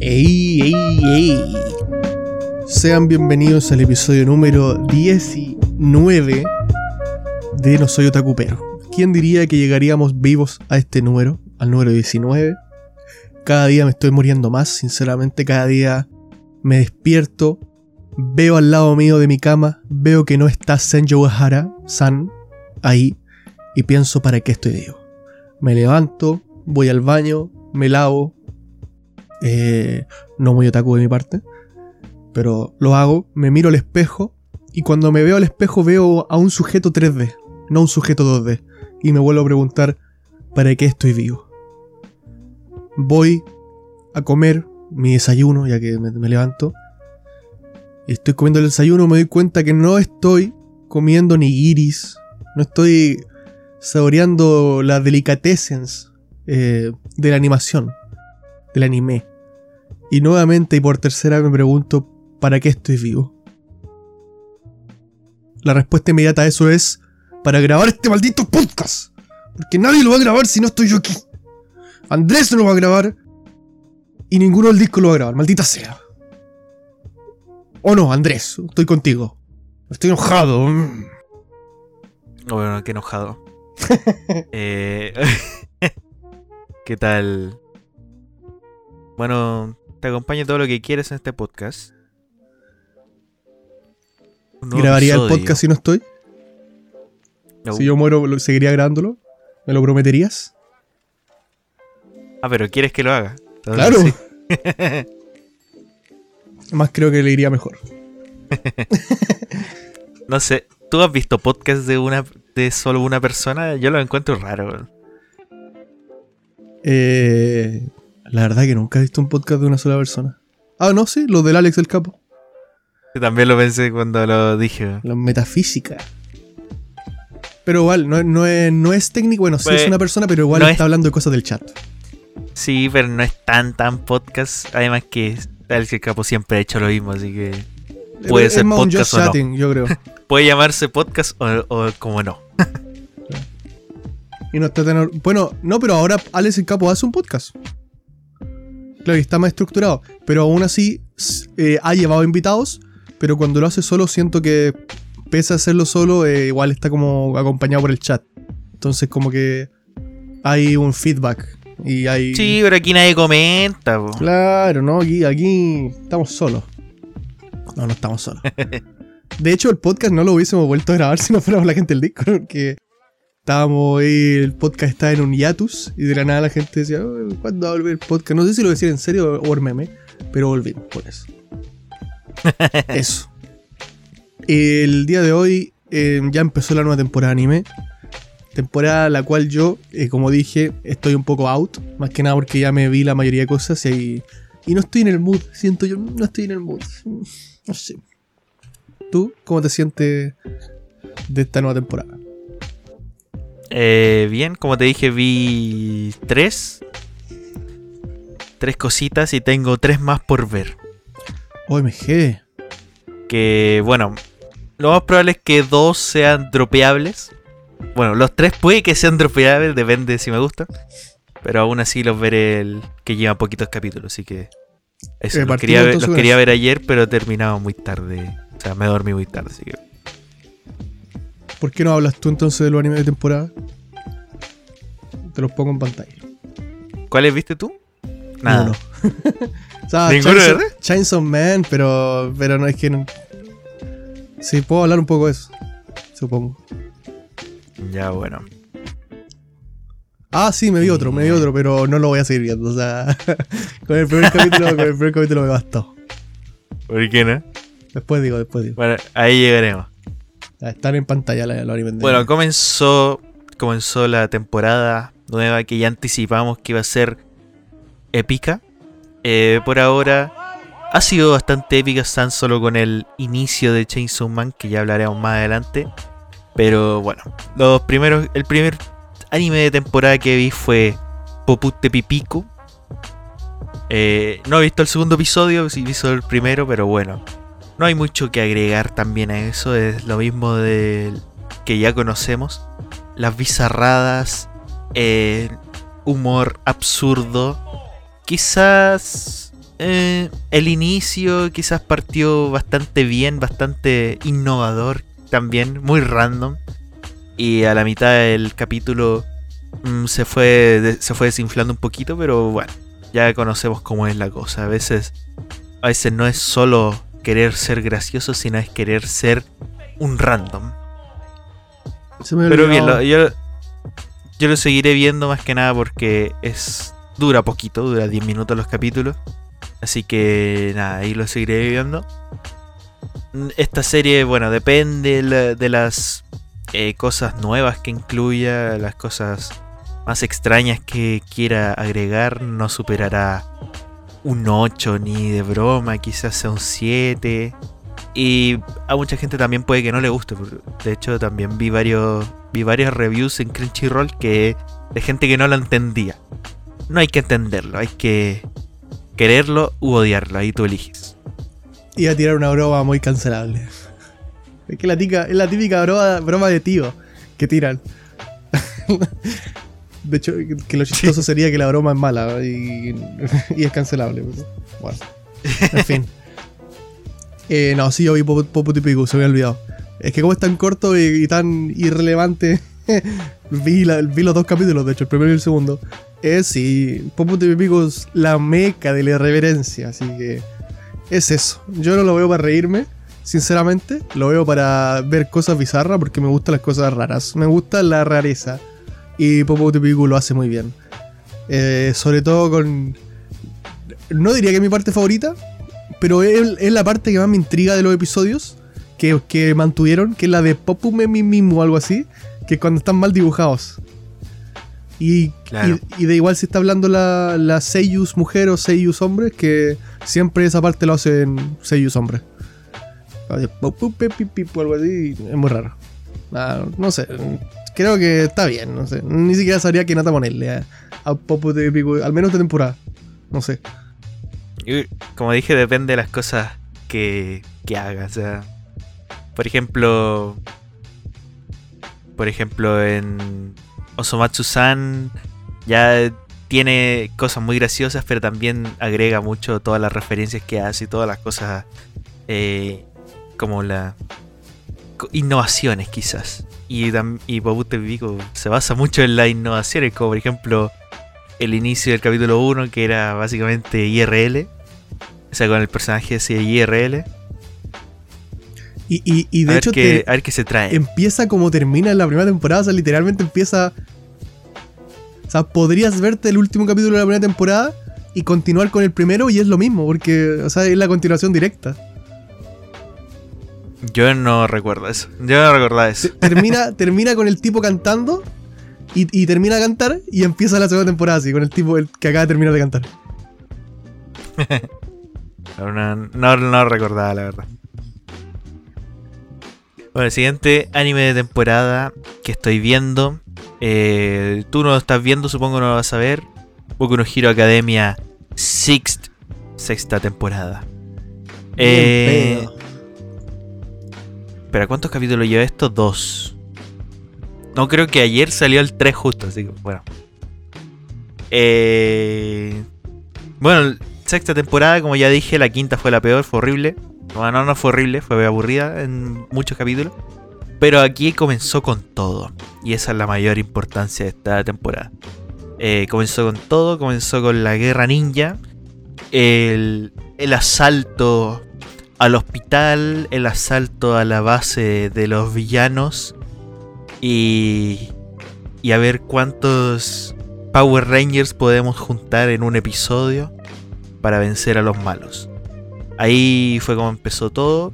¡Ey, ey, ey! Sean bienvenidos al episodio número 19 de No Soy Otacupero. ¿Quién diría que llegaríamos vivos a este número, al número 19? Cada día me estoy muriendo más, sinceramente, cada día me despierto, veo al lado mío de mi cama, veo que no está Senjo Hara, San, ahí, y pienso para qué estoy vivo. Me levanto, voy al baño, me lavo, eh, no muy otaku de mi parte, pero lo hago, me miro al espejo y cuando me veo al espejo veo a un sujeto 3D, no un sujeto 2D, y me vuelvo a preguntar, ¿para qué estoy vivo? Voy a comer mi desayuno, ya que me, levanto, estoy comiendo el desayuno, me doy cuenta que no estoy comiendo ni iris, no estoy saboreando las delicatessen eh, de la animación, del anime. Y nuevamente y por tercera me pregunto, ¿para qué estoy vivo? La respuesta inmediata a eso es, para grabar este maldito podcast. Porque nadie lo va a grabar si no estoy yo aquí. Andrés no lo va a grabar. Y ninguno del disco lo va a grabar, maldita sea. O no, Andrés, estoy contigo. Estoy enojado. Bueno, qué enojado. Eh, ¿Qué tal? Bueno, te acompaño todo lo que quieres en este podcast. ¿Grabaría el podcast si no estoy? No. Si yo muero, ¿seguiría grabándolo? ¿Me lo prometerías? Ah, pero quieres que lo haga. Claro. sí. Más creo que le iría mejor. No sé, ¿tú has visto podcast de una de solo una persona? Yo lo encuentro raro. Eh, la verdad que nunca he visto un podcast de una sola persona. Ah, no, sí, los del Alex del Capo. Yo también lo pensé cuando lo dije. La metafísica. Pero igual, no, no es, no es técnico. Bueno, sí Pues, es una persona, pero igual no está es- hablando de cosas del chat. Sí, pero no es tan tan podcast. Además que Alex el Capo siempre ha hecho lo mismo, así que Puede es ser podcast o no. yo creo. puede llamarse podcast o, o como no. Y no está tan Bueno, no, pero ahora Alex el Capo hace un podcast. Claro, y está más estructurado. Pero aún así eh, ha llevado invitados. Pero cuando lo hace solo, siento que pese a hacerlo solo, eh, igual está como acompañado por el chat. Entonces, como que hay un feedback. Y hay. Sí, pero aquí nadie comenta. po. Claro, no, aquí, aquí estamos solos. No, no estamos solos. De hecho, el podcast no lo hubiésemos vuelto a grabar si no fuéramos la gente del Discord, porque estábamos ahí, el podcast estaba en un hiatus, y de la nada la gente decía, "Oh, ¿cuándo va a volver el podcast? No sé si lo decía en serio o por meme, pero volvimos por eso. eso. El día de hoy eh, ya empezó la nueva temporada de anime. Temporada la cual yo, eh, como dije, estoy un poco out. Más que nada porque ya me vi la mayoría de cosas y, ahí- y no estoy en el mood. Siento yo, no estoy en el mood. No sé. ¿Tú cómo te sientes de esta nueva temporada? Eh, bien, como te dije, vi tres. Tres cositas y tengo tres más por ver. OMG. Que, bueno, lo más probable es que dos sean dropeables. Bueno, los tres puede que sean dropeables, depende si me gustan. Pero aún así los veré el que lleva poquitos capítulos, así que... Eso, Eh, los, quería, ver, los quería ver ayer, pero terminaba muy tarde. O sea, me dormí muy tarde, así que... ¿Por qué no hablas tú entonces de los animes de temporada? Te los pongo en pantalla. ¿Cuáles viste tú? Nada. Ninguno. o sea, ¿Ninguno, Chainsaw- Man, pero, pero no es que no. Sí, puedo hablar un poco de eso. Supongo. Ya, bueno. Ah, sí, me vi otro, me vi otro, pero no lo voy a seguir viendo. O sea, con el primer capítulo, con el primer capítulo me bastó. ¿Por qué no? Después digo, después digo. Bueno, ahí llegaremos. Están en pantalla la- los animes Bueno, comenzó, comenzó la temporada nueva que ya anticipamos que iba a ser épica. Eh, por ahora ha sido bastante épica, tan solo con el inicio de Chainsaw Man, que ya hablaremos más adelante. Pero bueno, los primeros, el primer anime de temporada que vi fue Popute Pipico. Eh, no he visto el segundo episodio, sí he visto el primero, pero bueno. No hay mucho que agregar también a eso, es lo mismo del que ya conocemos. Las bizarradas, eh, humor absurdo. Quizás Eh, el inicio quizás partió bastante bien, bastante innovador también, muy random. Y a la mitad del capítulo mm, se, fue, se fue desinflando un poquito, pero bueno, ya conocemos cómo es la cosa. A veces, a veces no es solo querer ser gracioso, sino es querer ser un random. Pero bien, yo, yo lo seguiré viendo más que nada porque es dura poquito, dura 10 minutos los capítulos. Así que nada, ahí lo seguiré viendo. Esta serie, bueno, depende de las eh, cosas nuevas que incluya, las cosas más extrañas que quiera agregar. No superará un 8 ni de broma, quizás sea un 7. Y a mucha gente también puede que no le guste. De hecho, también vi varios vi varias reviews en Crunchyroll que de gente que no lo entendía. No hay que entenderlo, hay que quererlo u odiarlo, ahí tú eliges. Iba a tirar una broma muy cancelable. Es que la tica, es la típica broma, de tío que tiran. De hecho, que lo chistoso sería que la broma es mala y, es cancelable. Bueno, en fin. Eh, no, sí, yo vi Popo Típico, se me había olvidado. Es que como es tan corto y, tan irrelevante, vi, vi, los dos capítulos, de hecho, el primero y el segundo. Es sí, Popo es la meca de la irreverencia, así que es eso. Yo no lo veo para reírme, sinceramente. Lo veo para ver cosas bizarras porque me gustan las cosas raras. Me gusta la rareza. Y Popo Típico lo hace muy bien. Eh, sobre todo con... No diría que es mi parte favorita, pero es, la parte que más me intriga de los episodios que, que mantuvieron, que es la de Popume mismo o algo así, que es cuando están mal dibujados. Y, y, de igual si está hablando la, la Seiyus mujer o Seiyus hombre, que siempre esa parte lo hacen Seiyus hombre. Algo así, es muy raro. Ah, no sé, creo que está bien, no sé. Ni siquiera sabría qué nota ponerle a, a Popu de Pico, al menos de temporada. No sé. como dije, depende de las cosas que, que haga. O por ejemplo, por ejemplo, en Osomatsu-san ya tiene cosas muy graciosas, pero también agrega mucho todas las referencias que hace y todas las cosas eh, como la innovaciones quizás. Y, y Bobute Vico se basa mucho en las innovaciones, como por ejemplo el inicio del capítulo 1 que era básicamente IRL, o sea, con el personaje ese IRL. Y, de hecho, a ver qué se trae. Empieza como termina en la primera temporada, o sea, literalmente empieza. O sea, podrías verte el último capítulo de la primera temporada y continuar con el primero y es lo mismo, porque, o sea, es la continuación directa. Yo no recuerdo eso. Yo no recuerdo eso. Termina, termina con el tipo cantando y, termina a cantar y empieza la segunda temporada así, con el tipo que acaba de terminar de cantar. no, no, no recordaba, la verdad. Bueno, el siguiente anime de temporada que estoy viendo. Eh, tú no lo estás viendo, supongo no lo vas a ver. Boku no Hero Academia Sixth, sexta temporada. Eh, ¿Pero cuántos capítulos lleva esto? Dos. No creo que ayer salió el 3 justo, así que bueno. Eh, bueno, sexta temporada, como ya dije, la quinta fue la peor, fue horrible. Bueno, no fue horrible, fue aburrida en muchos capítulos. Pero aquí comenzó con todo. Y esa es la mayor importancia de esta temporada. Eh, comenzó con todo, comenzó con la guerra ninja. El, el asalto al hospital, el asalto a la base de los villanos. Y, y a ver cuántos Power Rangers podemos juntar en un episodio para vencer a los malos. Ahí fue como empezó todo.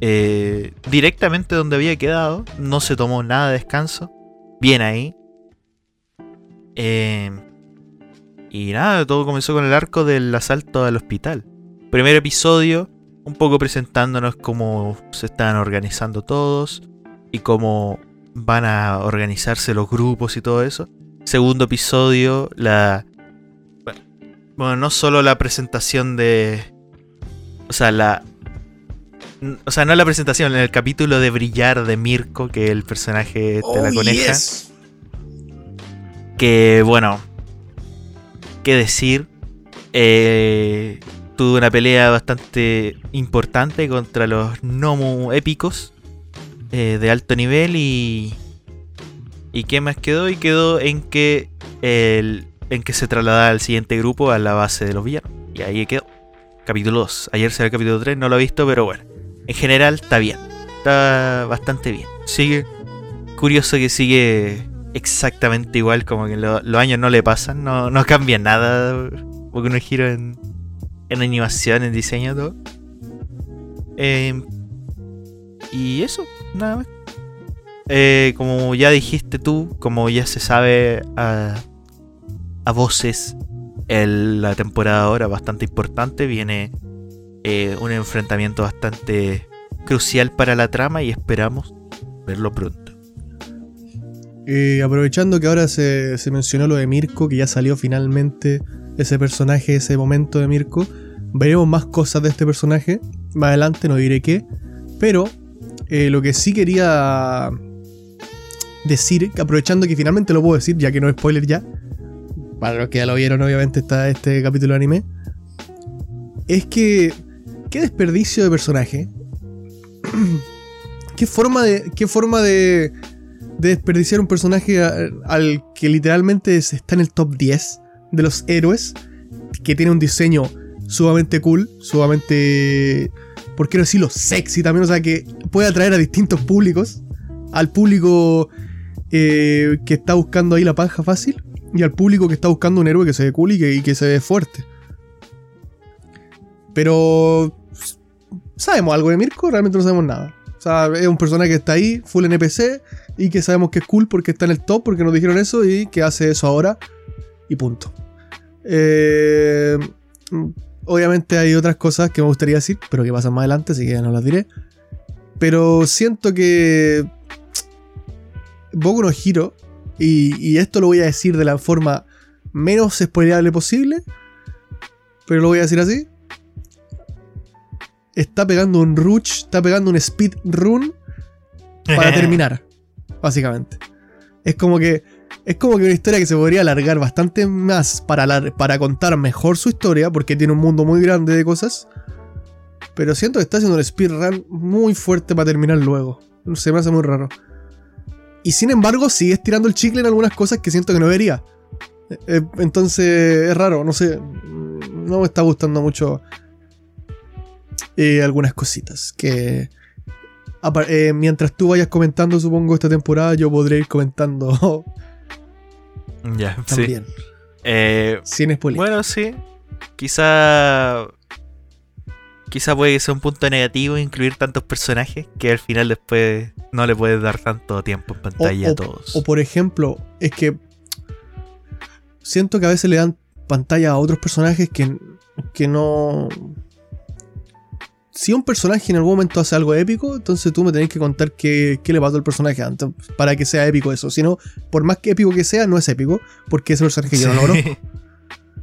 Eh, directamente donde había quedado. No se tomó nada de descanso. Bien ahí. Eh, y nada, todo comenzó con el arco del asalto al hospital. Primer episodio, un poco presentándonos cómo se están organizando todos y cómo van a organizarse los grupos y todo eso. Segundo episodio, la... Bueno, no solo la presentación de, o sea, la. O sea, no la presentación, en el capítulo de Brillar de Mirko, que es el personaje de la oh, coneja. Que, bueno. ¿Qué decir? Eh, tuvo una pelea bastante importante contra los Nomu épicos eh, de alto nivel y... ¿Y qué más quedó? Y quedó en que el, en que se trasladaba al siguiente grupo a la base de los villanos. Y ahí quedó. Capítulo 2. Ayer será el capítulo 3, no lo he visto, pero bueno. En general está bien. Está bastante bien. Sigue. Curioso que sigue exactamente igual, como que los años no le pasan, no, no cambia nada. Porque uno giro en, en animación, en diseño, todo. Em, y eso, nada más. Eh, como ya dijiste tú, como ya se sabe a, a voces, la temporada ahora bastante importante, viene eh, un enfrentamiento bastante crucial para la trama y esperamos verlo pronto. Eh, aprovechando que ahora se, se, mencionó lo de Mirko, que ya salió finalmente ese personaje, ese momento de Mirko, veremos más cosas de este personaje. Más adelante no diré qué. Pero eh, lo que sí quería decir, aprovechando que finalmente lo puedo decir, ya que no es spoiler ya, para los que ya lo vieron obviamente está este capítulo de anime, es que qué desperdicio de personaje. qué forma de qué forma de, de desperdiciar un personaje al, que literalmente está en el top 10 de los héroes, que tiene un diseño sumamente cool, sumamente, por qué no decirlo, sexy también, o sea, que puede atraer a distintos públicos, al público eh, que está buscando ahí la panja fácil y al público que está buscando un héroe que se ve cool y que, se ve fuerte. Pero ¿sabemos algo de Mirko? Realmente no sabemos nada. O sea, es un personaje que está ahí, full NPC, y que sabemos que es cool porque está en el top, porque nos dijeron eso, y que hace eso ahora, y punto. Eh, obviamente hay otras cosas que me gustaría decir, pero que pasan más adelante, así que ya no las diré. Pero siento que Boku no Hiro, y, esto lo voy a decir de la forma menos spoileable posible, pero lo voy a decir así. Está pegando un rush, está pegando un speed run para terminar, básicamente. Es como que es como que una historia que se podría alargar bastante más para, para contar mejor su historia, porque tiene un mundo muy grande de cosas. Pero siento que está haciendo un speedrun muy fuerte para terminar luego. Se me hace muy raro. Y sin embargo, sigue estirando el chicle en algunas cosas que siento que no vería. Eh, eh, entonces, es raro, no sé. No me está gustando mucho eh, algunas cositas. Que mientras tú vayas comentando, supongo, esta temporada, yo podré ir comentando. ya, también. Sí. sin spoiler. Bueno, sí. Quizá quizá puede ser un punto negativo incluir tantos personajes que al final después no le puedes dar tanto tiempo en pantalla a todos. O por ejemplo, es que siento que a veces le dan pantalla a otros personajes que, que no... Si un personaje en algún momento hace algo épico, entonces tú me tenés que contar qué, qué le pasó al personaje antes para que sea épico eso. Si no, por más que épico que sea, no es épico, porque ese personaje yo no lo conozco.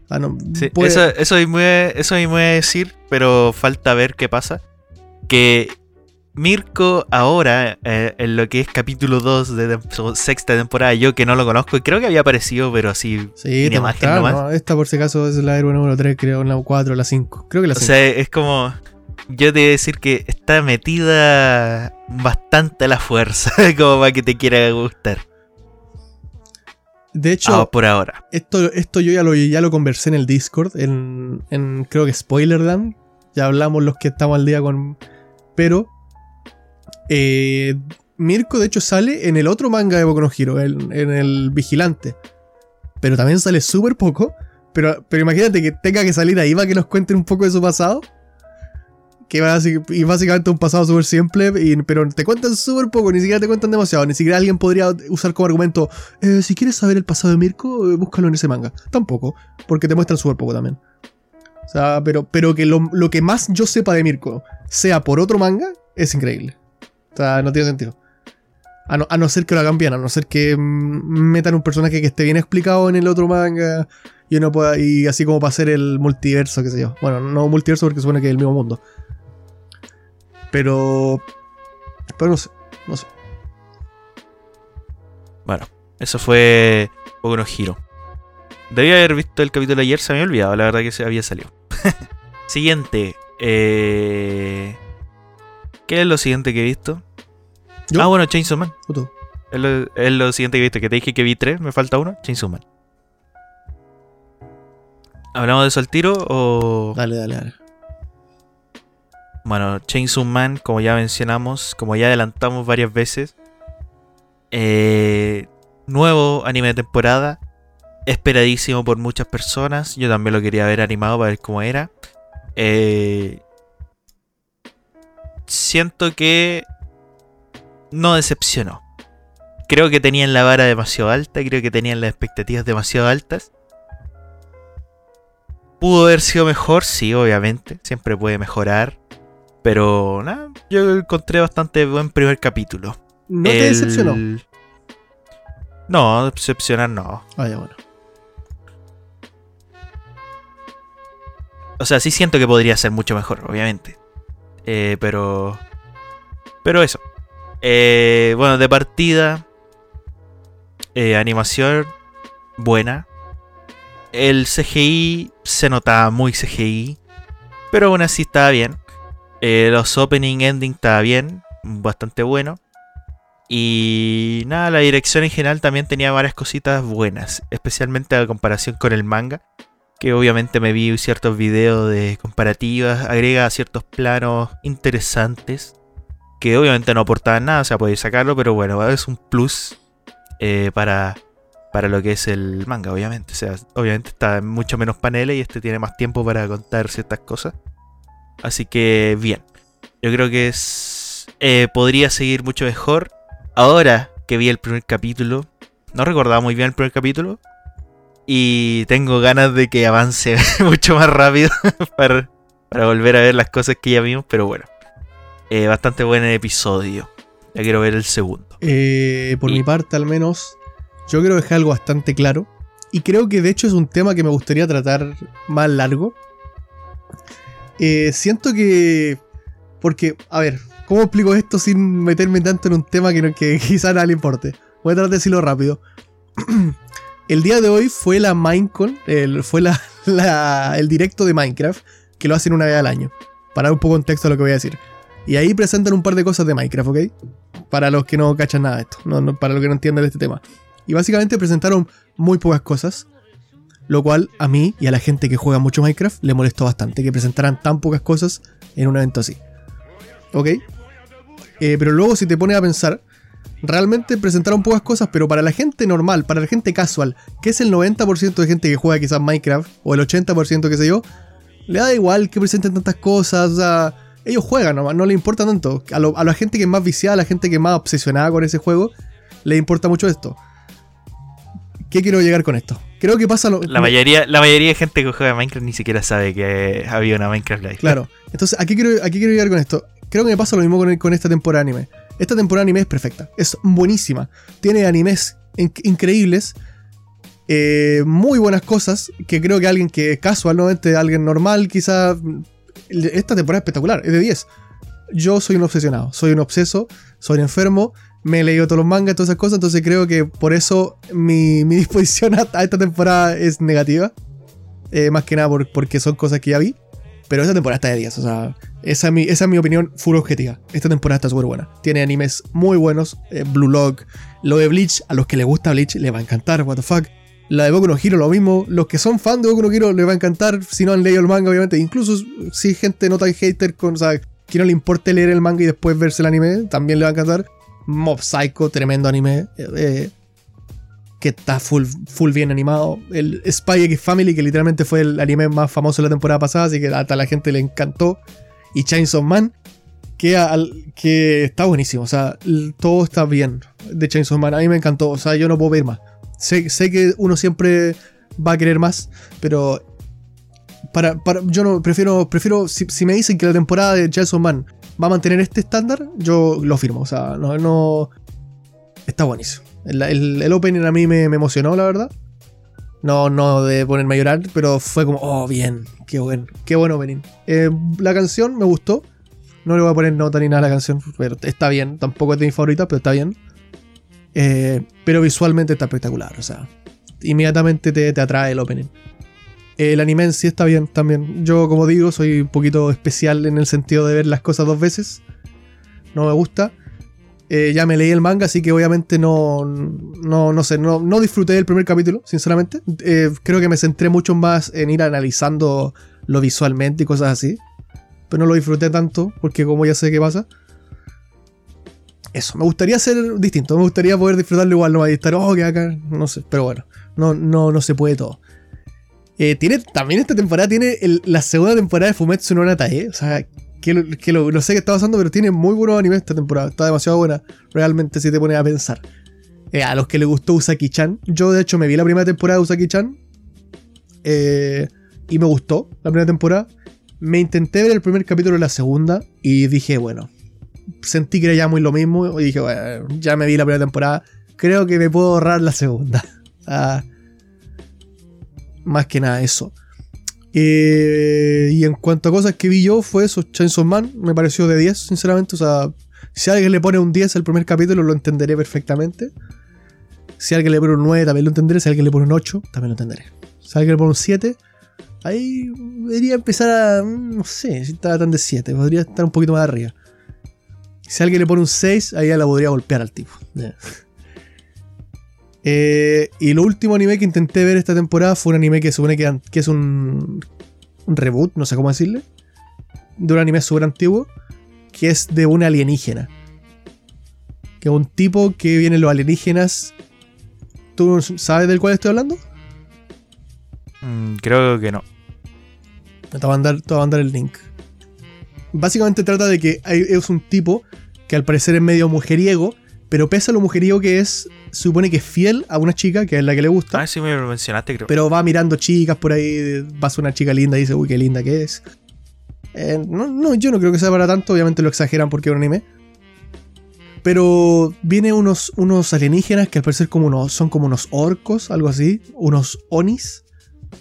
Ah, eso, eso, mismo, eso voy a decir, pero falta ver qué pasa. Que Mirko ahora, eh, en lo que es capítulo 2 de sexta temporada, yo que no lo conozco, y creo que había aparecido, pero así. Sí, te nomás. esta por si acaso es la héroe número 3, creo, la 4, la 5. Creo que la 5. O sea, es como. Yo te voy a decir que está metida bastante a la fuerza, como para que te quiera gustar. De hecho, ah, por ahora. Esto, esto yo ya lo, ya lo conversé en el Discord, en, en creo que Spoilerland. Ya hablamos los que estamos al día con. Pero. Eh, Mirko, de hecho, sale en el otro manga de Boku no Hero, en, en el Vigilante. Pero también sale súper poco. Pero, pero imagínate que tenga que salir ahí para que nos cuenten un poco de su pasado que y básicamente un pasado súper simple, pero te cuentan súper poco, ni siquiera te cuentan demasiado, ni siquiera alguien podría usar como argumento, eh, si quieres saber el pasado de Mirko, eh, búscalo en ese manga. Tampoco, porque te muestran súper poco también. O sea, pero, pero que lo, que más yo sepa de Mirko sea por otro manga, es increíble. O sea, no tiene sentido. A no, a no ser que lo hagan a no ser que mm, metan un personaje que esté bien explicado en el otro manga y uno pueda, y así como para hacer el multiverso, qué sé yo. Bueno, no multiverso porque supone que es el mismo mundo. Pero. Pero no sé. No sé. Bueno, eso fue Poco no Giro. Debía haber visto el capítulo ayer, se me había olvidado, la verdad que se había salido. Siguiente. Eh... ¿Qué es lo siguiente que he visto? ¿Yo? Ah, bueno, Chainsaw Man. Es lo, es lo siguiente que he visto. Que te dije que vi tres, me falta uno. Chainsaw Man. ¿Hablamos de eso al tiro o...? Dale, dale, dale. Bueno, Chainsaw Man, como ya mencionamos, como ya adelantamos varias veces, eh, nuevo anime de temporada, esperadísimo por muchas personas. Yo también lo quería ver animado para ver cómo era. Eh, siento que no decepcionó. Creo que tenían la vara demasiado alta, creo que tenían las expectativas demasiado altas. Pudo haber sido mejor, sí, obviamente. Siempre puede mejorar. Pero nada, yo encontré bastante buen primer capítulo. ¿No te decepcionó? No, decepcionar no. Ah, ya, bueno. O sea, sí siento que podría ser mucho mejor, obviamente. Eh, pero. Pero eso. Eh, bueno, de partida. eh, animación buena. El CGI se notaba muy CGI. Pero aún así estaba bien. Eh, los opening ending estaba bien. Bastante bueno. Y nada, la dirección en general también tenía varias cositas buenas. Especialmente a comparación con el manga que obviamente me vi ciertos videos de comparativas, agrega ciertos planos interesantes, que obviamente no aportaban nada, o sea, podéis sacarlo, pero bueno, es un plus eh, para, para lo que es el manga, obviamente. O sea, obviamente está en mucho menos paneles y este tiene más tiempo para contar ciertas cosas. Así que bien, yo creo que es eh, podría seguir mucho mejor. Ahora que vi el primer capítulo, no recordaba muy bien el primer capítulo, y tengo ganas de que avance mucho más rápido para, para volver a ver las cosas que ya vimos. Pero bueno, eh, bastante buen episodio. Ya quiero ver el segundo. Eh, por Y- mi parte, al menos, yo quiero dejar algo bastante claro. Y creo que de hecho es un tema que me gustaría tratar más largo. Eh, siento que. Porque, a ver, ¿cómo explico esto sin meterme tanto en un tema que, no- que quizá a nadie le importe? Voy a tratar de decirlo rápido. el día de hoy fue la Minecon, el- fue la, la- el directo de Minecraft, que lo hacen una vez al año. Para dar un poco de contexto a lo que voy a decir. Y ahí presentan un par de cosas de Minecraft, ¿ok? Para los que no cachan nada de esto, no, no- para los que no entienden de este tema. Y básicamente presentaron muy pocas cosas, lo cual a mí y a la gente que juega mucho Minecraft le molestó bastante que presentaran tan pocas cosas en un evento así. ¿Ok? Eh, pero luego si te pones a pensar, realmente presentaron pocas cosas, pero para la gente normal, para la gente casual, que es el 90% de gente que juega quizás Minecraft, o el 80% que sé yo, le da igual que presenten tantas cosas, ellos juegan nomás, no le importa tanto. A, a la gente que es más viciada, a la gente que es más obsesionada con ese juego, le importa mucho esto. ¿Qué quiero llegar con esto? Creo que pasa lo... La mayoría, la mayoría de gente que juega Minecraft ni siquiera sabe que había una Minecraft Live. Claro. Entonces, aquí quiero, aquí quiero llegar con esto. Creo que me pasa lo mismo con, con esta temporada de anime. Esta temporada de anime es perfecta. Es buenísima. Tiene animes in- increíbles. eh, muy buenas cosas. Que creo que alguien que casualmente, alguien normal, quizá. Esta temporada es espectacular. Es de 10. Yo soy un obsesionado. Soy un obseso. Soy enfermo. Me he leído todos los mangas, todas esas cosas. Entonces creo que por eso mi, mi disposición a, esta temporada es negativa. Eh, más que nada por- porque son cosas que ya vi. Pero esta temporada está de 10, o sea, esa es mi, esa es mi opinión full objetiva. Esta temporada está súper buena. Tiene animes muy buenos, eh, Blue Lock, lo de Bleach, a los que les gusta Bleach les va a encantar, what the fuck. La de Boku no Hero, lo mismo. Los que son fan de Boku no Hero les va a encantar, si no han leído el manga, obviamente. Incluso si gente no tan hater, con, o sea, que no le importe leer el manga y después verse el anime, también le va a encantar. Mob Psycho, tremendo anime. eh, eh, que está full, full bien animado. El Spy X Family, que literalmente fue el anime más famoso de la temporada pasada, así que hasta la gente le encantó. Y Chainsaw Man, que, al- que está buenísimo. O sea, todo está bien de Chainsaw Man. A mí me encantó. O sea, yo no puedo pedir más. Sé, sé que uno siempre va a querer más, pero para, para- yo no prefiero, prefiero si, si me dicen que la temporada de Chainsaw Man va a mantener este estándar, yo lo firmo. O sea, no, está buenísimo. El, opening a mí me, me emocionó, la verdad. No, no de ponerme a llorar, pero fue como, oh, bien, qué buen, qué buen opening. Eh, la canción me gustó. No le voy a poner nota ni nada a la canción, pero está bien. Tampoco es de mi favorita, pero está bien. Eh, pero visualmente está espectacular, o sea, inmediatamente te, te atrae el opening. El anime sí está bien también. Yo, como digo, soy un poquito especial en el sentido de ver las cosas dos veces. No me gusta. Eh, ya me leí el manga, así que obviamente no, no, no sé, no, no disfruté del primer capítulo, sinceramente. Eh, creo que me centré mucho más en ir analizando lo visualmente y cosas así. Pero no lo disfruté tanto, porque como ya sé qué pasa. Eso, me gustaría ser distinto, me gustaría poder disfrutarlo igual, no va a estar, oh, que acá, no sé, pero bueno, no, no, no se puede todo. Eh, tiene, también esta temporada tiene la segunda temporada de Fumetsu no Natae. O sea, que, no sé qué está pasando, pero tiene muy buenos animes esta temporada. Está demasiado buena, realmente, si te pones a pensar. Eh, a los que le gustó Usaki-chan. Yo, de hecho, me vi la primera temporada de Usaki-chan. Eh, y me gustó la primera temporada. Me intenté ver el primer capítulo de la segunda. Y dije, bueno. Sentí que era ya muy lo mismo. Y dije, bueno, ya me vi la primera temporada. Creo que me puedo ahorrar la segunda. ah, más que nada eso. Eh, y en cuanto a cosas que vi yo, fue eso, Chainsaw Man, me pareció de 10, sinceramente. O sea, si alguien le pone un 10 al primer capítulo, lo entenderé perfectamente. Si alguien le pone un 9, también lo entenderé. Si alguien le pone un 8, también lo entenderé. Si alguien le pone un 7, ahí debería empezar a. Mm, no sé si estaba tan de 7, podría estar un poquito más arriba. Si alguien le pone un 6, ahí ya la podría golpear al tipo. Eh, y lo último anime que intenté ver esta temporada fue un anime que supone que, que es un, un, reboot, no sé cómo decirle, de un anime súper antiguo, que es de un alienígena. Que es un tipo que vienen los alienígenas. ¿Tú sabes del cual estoy hablando? Mm, creo que no. Te voy, a mandar, te voy a mandar el link. Básicamente trata de que es un tipo que al parecer es medio mujeriego pero pese a lo mujeriego que es, supone que es fiel a una chica, que es la que le gusta. Ah, sí, me lo mencionaste, creo. Pero va mirando chicas por ahí, pasa una chica linda y dice, uy, qué linda que es. Eh, no, no, yo no creo que sea para tanto, obviamente lo exageran porque es un anime. Pero viene unos, unos alienígenas que al parecer como unos, son como unos orcos, algo así, unos onis,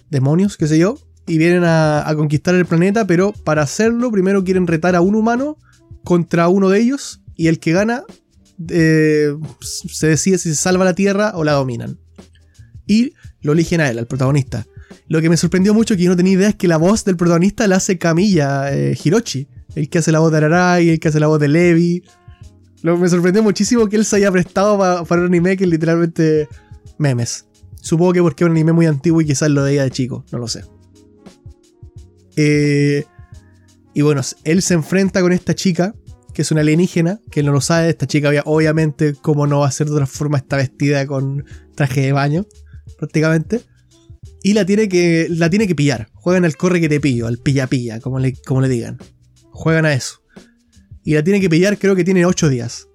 demonios, qué sé yo, y vienen a, a conquistar el planeta, pero para hacerlo primero quieren retar a un humano contra uno de ellos, y el que gana eh, se decide si se salva la Tierra o la dominan. Y lo eligen a él, al protagonista. Lo que me sorprendió mucho, que yo no tenía idea, es que la voz del protagonista la hace Camilla eh, Hirochi. El que hace la voz de Ararai, el que hace la voz de Levi. Lo me sorprendió muchísimo que él se haya prestado para un anime que es literalmente memes. Supongo que porque es un anime muy antiguo y quizás lo veía de chico, no lo sé. Eh, y bueno, él se enfrenta con esta chica que es una alienígena, que no lo sabe, esta chica obviamente, como no va a ser de otra forma, está vestida con traje de baño, prácticamente. Y la tiene que, la tiene que pillar. Juegan al corre que te pillo, al pilla-pilla, como le, como le digan. Juegan a eso. Y la tiene que pillar, creo que tiene 8 días.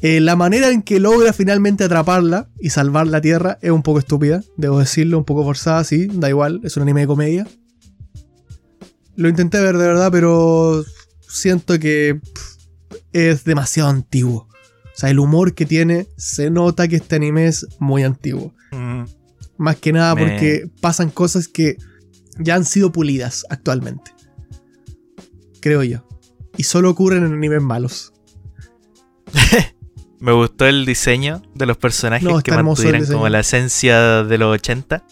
Eh, la manera en que logra finalmente atraparla y salvar la Tierra es un poco estúpida, debo decirlo, un poco forzada, sí, da igual, es un anime de comedia. Lo intenté ver de verdad, pero siento que es demasiado antiguo. O sea, el humor que tiene, se nota que este anime es muy antiguo. Mm. Más que nada porque pasan cosas que ya han sido pulidas actualmente. Creo yo. Y solo ocurren en animes malos. Me gustó el diseño de los personajes que mantuvieran como la esencia de los 80.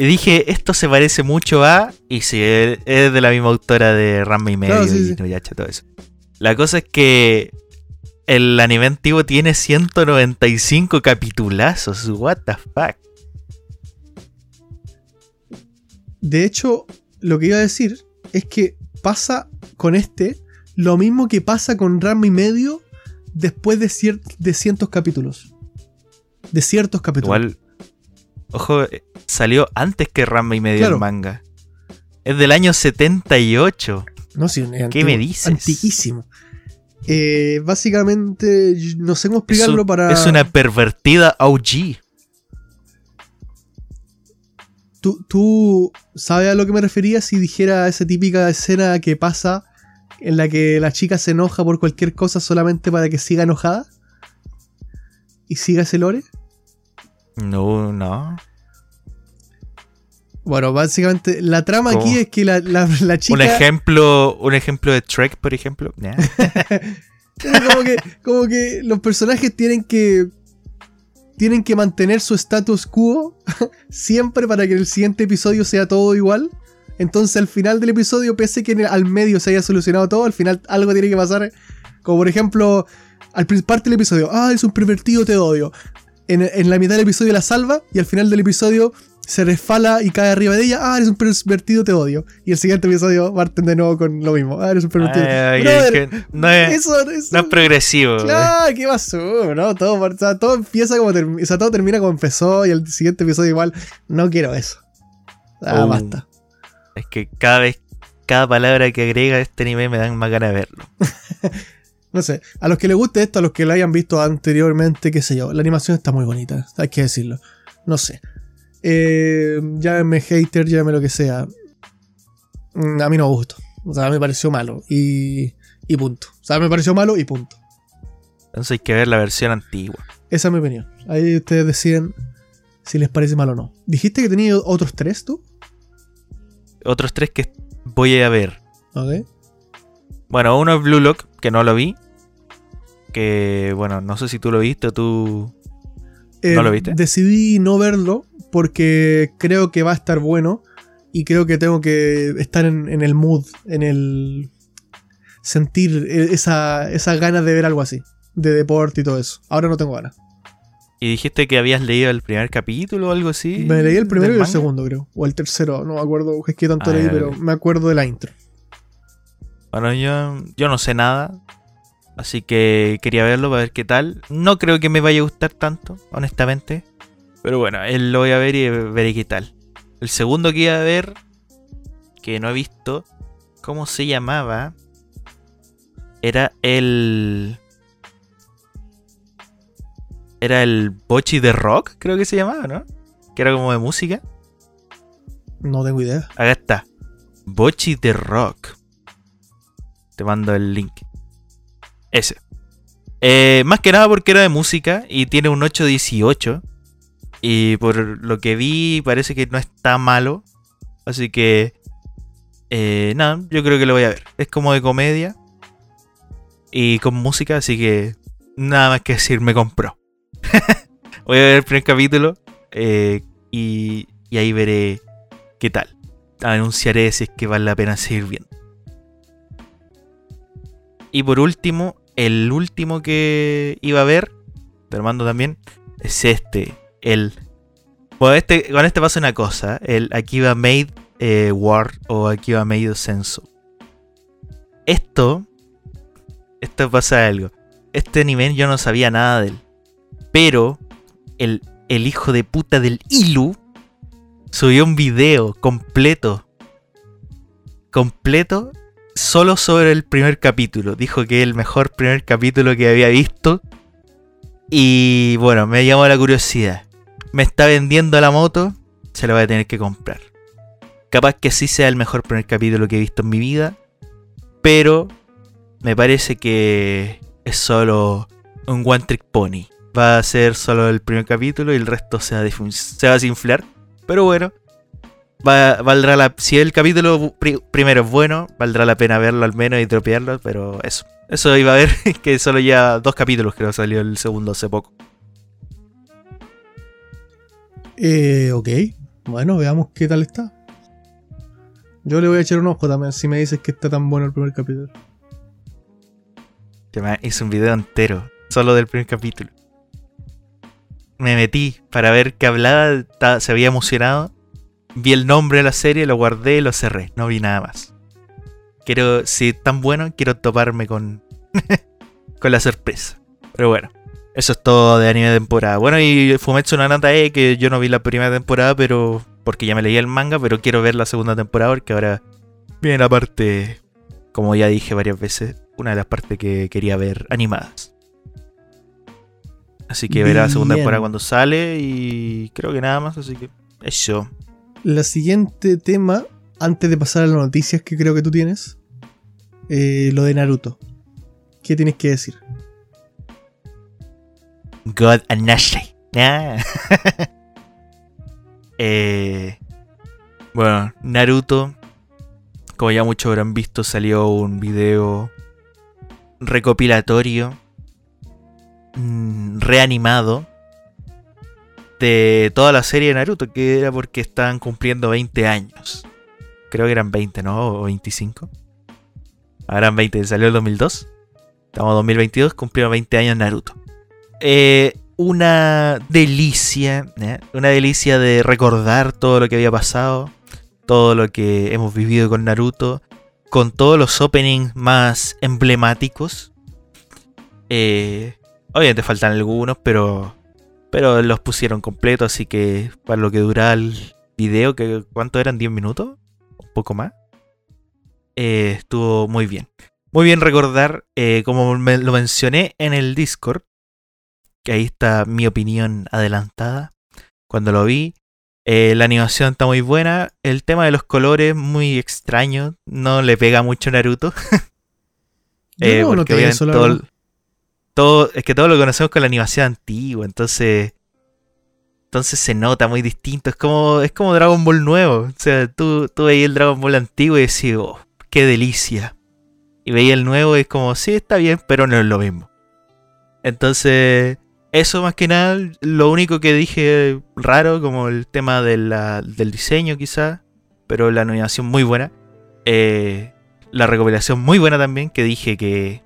Y dije, esto se parece mucho a. Y sí, es de la misma autora de Rama y medio y todo eso. La cosa es que el anime antiguo tiene 195 capitulazos. What the fuck. De hecho, lo que iba a decir es que pasa con este lo mismo que pasa con Rama y medio después de, de cientos capítulos. De ciertos capítulos. Igual, ojo, eh, salió antes que Rama y medio el manga. Es del año 78. No, sí, ¿Qué me dices? Antiquísimo. Eh, básicamente, no sé cómo explicarlo para. Es una pervertida OG. ¿Tú, ¿Tú sabes a lo que me refería si dijera esa típica escena que pasa en la que la chica se enoja por cualquier cosa solamente para que siga enojada? ¿Y siga ese lore? No, no. Bueno, básicamente la trama aquí es que la, chica. Un ejemplo, un ejemplo de Trek, por ejemplo. como, que, como que los personajes tienen que tienen que mantener su status quo siempre para que el siguiente episodio sea todo igual. Entonces al final del episodio, pese que en el- al medio se haya solucionado todo, al final algo tiene que pasar. Como por ejemplo, al parte del episodio, ah, es un pervertido, te odio. En, en la mitad del episodio la salva y al final del episodio se resfala y cae arriba de ella, ah, eres un pervertido, te odio. Y el siguiente episodio parten de nuevo con lo mismo, ah, eres un pervertido. Ay, Brother, que no, es, eso, eso- no es progresivo. Claro, ¿qué pasó? No, todo, o sea, todo empieza como o sea, todo termina como empezó y el siguiente episodio igual. No quiero eso. Ah, Oh. basta. Es que cada vez, cada palabra que agrega este anime me dan más ganas de verlo. No sé, a los que les guste esto, a los que lo hayan visto anteriormente, qué sé yo, la animación está muy bonita, hay que decirlo. No sé. Eh, llámeme hater, llámeme lo que sea. Mm, A mí no me gustó. O sea, me pareció malo. Y, y punto. O sea, me pareció malo y punto. Entonces hay que ver la versión antigua. Esa es mi opinión. Ahí ustedes deciden si les parece mal o no. ¿Dijiste que tenía otros tres tú? Otros tres que voy a ver. Ok. Bueno, uno es Blue Lock, que no lo vi. Que, bueno, no sé si tú lo viste o tú... ¿No lo viste? Eh, Decidí no verlo porque creo que va a estar bueno y creo que tengo que estar en, en el mood, en el sentir e- esa, esa ganas de ver algo así, de deporte y todo eso. Ahora no tengo ganas. Y dijiste que habías leído el primer capítulo o algo así. Me leí el primero y el manga. segundo, creo. O el tercero, no me acuerdo, es que tanto Ah, leí, pero me acuerdo de la intro. Bueno, yo, yo no sé nada. Así que quería verlo para ver qué tal. No creo que me vaya a gustar tanto, honestamente. Pero bueno, él lo voy a ver y veré qué tal. El segundo que iba a ver, que no he visto, ¿cómo se llamaba? Era el... Era el Bochi de Rock, creo que se llamaba, ¿no? Que era como de música. No tengo idea. Acá está. Bochi de Rock. Te mando el link. Ese. Eh, más que nada porque era de música y tiene un 818. Y por lo que vi parece que no está malo. Así que... Eh, nada, yo creo que lo voy a ver. Es como de comedia. Y con música, así que... Nada más que decir, me compró. voy a ver el primer capítulo. eh, y, y ahí veré qué tal. Anunciaré si es que vale la pena seguir viendo. Y por último, el último que iba a ver, te lo mando también, es este. El. Bueno, este, con este pasa una cosa. El Akiba Made eh, War o Akiba Made Senso. Esto. Esto pasa algo. Este anime yo no sabía nada de él. Pero el, el hijo de puta del Ilu subió un video completo. Completo. Solo sobre el primer capítulo. Dijo que es el mejor primer capítulo que había visto. Y bueno, me llamó la curiosidad. Me está vendiendo la moto. Se la voy a tener que comprar. Capaz que sí sea el mejor primer capítulo que he visto en mi vida. Pero me parece que es solo un one trick pony. Va a ser solo el primer capítulo y el resto se va a, se va a desinflar. Pero bueno, va- valdrá la, si el capítulo pri- primero es bueno, valdrá la pena verlo al menos y dropearlo. Pero eso, eso iba a ver que solo ya dos capítulos creo salió el segundo hace poco. Eh, ok. Bueno, veamos qué tal está. Yo le voy a echar un ojo también si me dices que está tan bueno el primer capítulo. Que me hice un video entero, solo del primer capítulo. Me metí para ver qué hablaba, se había emocionado. Vi el nombre de la serie, lo guardé y lo cerré. No vi nada más. Quiero, si es tan bueno, quiero toparme con, con la sorpresa. Pero bueno, eso es todo de anime de temporada. Bueno, y Fumetsu no Natae, que yo no vi la primera temporada, pero porque ya me leí el manga, pero quiero ver la segunda temporada porque ahora viene la parte, como ya dije varias veces, una de las partes que quería ver animadas. Así que verá la segunda temporada cuando sale y creo que nada más, así que eso. La siguiente tema, antes de pasar a las noticias que creo que tú tienes, eh, lo de Naruto. ¿Qué tienes que decir? God and. Ah. Eh, bueno, Naruto, como ya muchos habrán visto, salió un video recopilatorio mm, reanimado de toda la serie de Naruto, que era porque estaban cumpliendo 20 años. Creo que eran 20, ¿no? O 25. Ahora eran 20, salió el 2002. Estamos en 2022, cumplieron 20 años Naruto. Eh, una delicia, ¿eh? una delicia de recordar todo lo que había pasado, todo lo que hemos vivido con Naruto, con todos los openings más emblemáticos. Eh, obviamente faltan algunos, pero, pero los pusieron completos, así que para lo que dura el video, que ¿cuánto eran? ¿10 minutos? ¿Un poco más? Eh, estuvo muy bien. Muy bien recordar, eh, como me lo mencioné en el Discord, que ahí está mi opinión adelantada. Cuando lo vi, eh, la animación está muy buena. El tema de los colores, muy extraño. No le pega mucho a Naruto. eh, no eso, todo, es que todo lo conocemos con la animación antigua. Entonces. Entonces se nota muy distinto. Es como, es como Dragon Ball nuevo. O sea, tú, tú veías el Dragon Ball antiguo y decís, oh, qué delicia. Y veía el nuevo y es como, sí, está bien, pero no es lo mismo. Entonces, eso más que nada, lo único que dije raro, como el tema de del diseño quizá, pero la animación muy buena. Eh, la recopilación muy buena también, que dije que...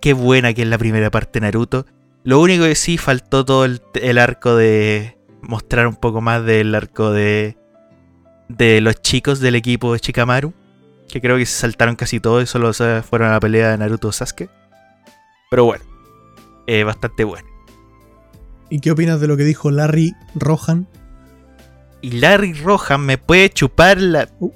Qué buena que es la primera parte de Naruto. Lo único que sí faltó todo el, el arco de... Mostrar un poco más del arco de... De los chicos del equipo de Shikamaru que creo que se saltaron casi todo y solo fueron a la pelea de Naruto Sasuke. Pero bueno, eh, bastante bueno. ¿Y qué opinas de lo que dijo Larry Rohan? Y Larry Rohan me puede chupar la. Uh.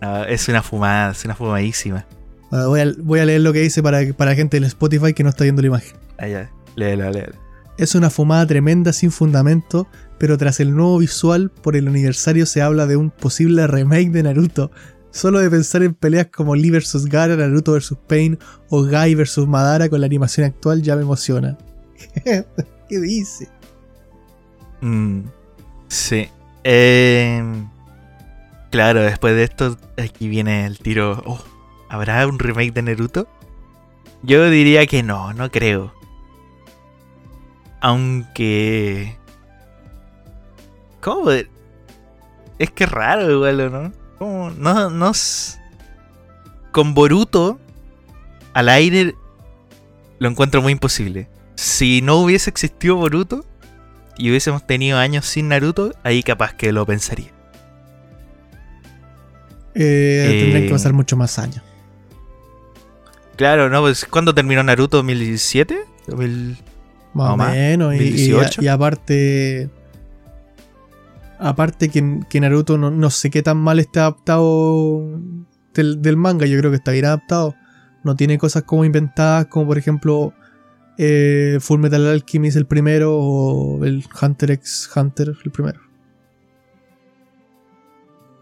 es una fumada, es una fumadísima. Voy, a, leer lo que dice para, para la gente del Spotify que no está viendo la imagen. Ah, ya, léelo, léelo. Es una fumada tremenda sin fundamento pero tras el nuevo visual por el aniversario se habla de un posible remake de Naruto. Solo de pensar en peleas como Lee vs Gara, Naruto vs Pain o Guy vs Madara con la animación actual ya me emociona. ¿Qué dice? Mm, sí. Em, claro, después de esto, aquí viene el tiro. Oh, ¿Habrá un remake de Naruto? Yo diría que no, no creo. Aunque ¿Cómo Es que raro igual, ¿no? ¿Cómo? No, no. Con Boruto al aire lo encuentro muy imposible. Si no hubiese existido Boruto y hubiésemos tenido años sin Naruto, ahí capaz que lo pensaría. Eh, tendrían que pasar mucho más años. Claro, ¿no? Pues ¿cuándo terminó Naruto? ¿2017? Más o menos. y, aparte, Aparte que, Naruto no, sé qué tan mal está adaptado del, manga, yo creo que está bien adaptado. No tiene cosas como inventadas, como por ejemplo eh, Full Metal Alchemist el primero o el Hunter x Hunter el primero.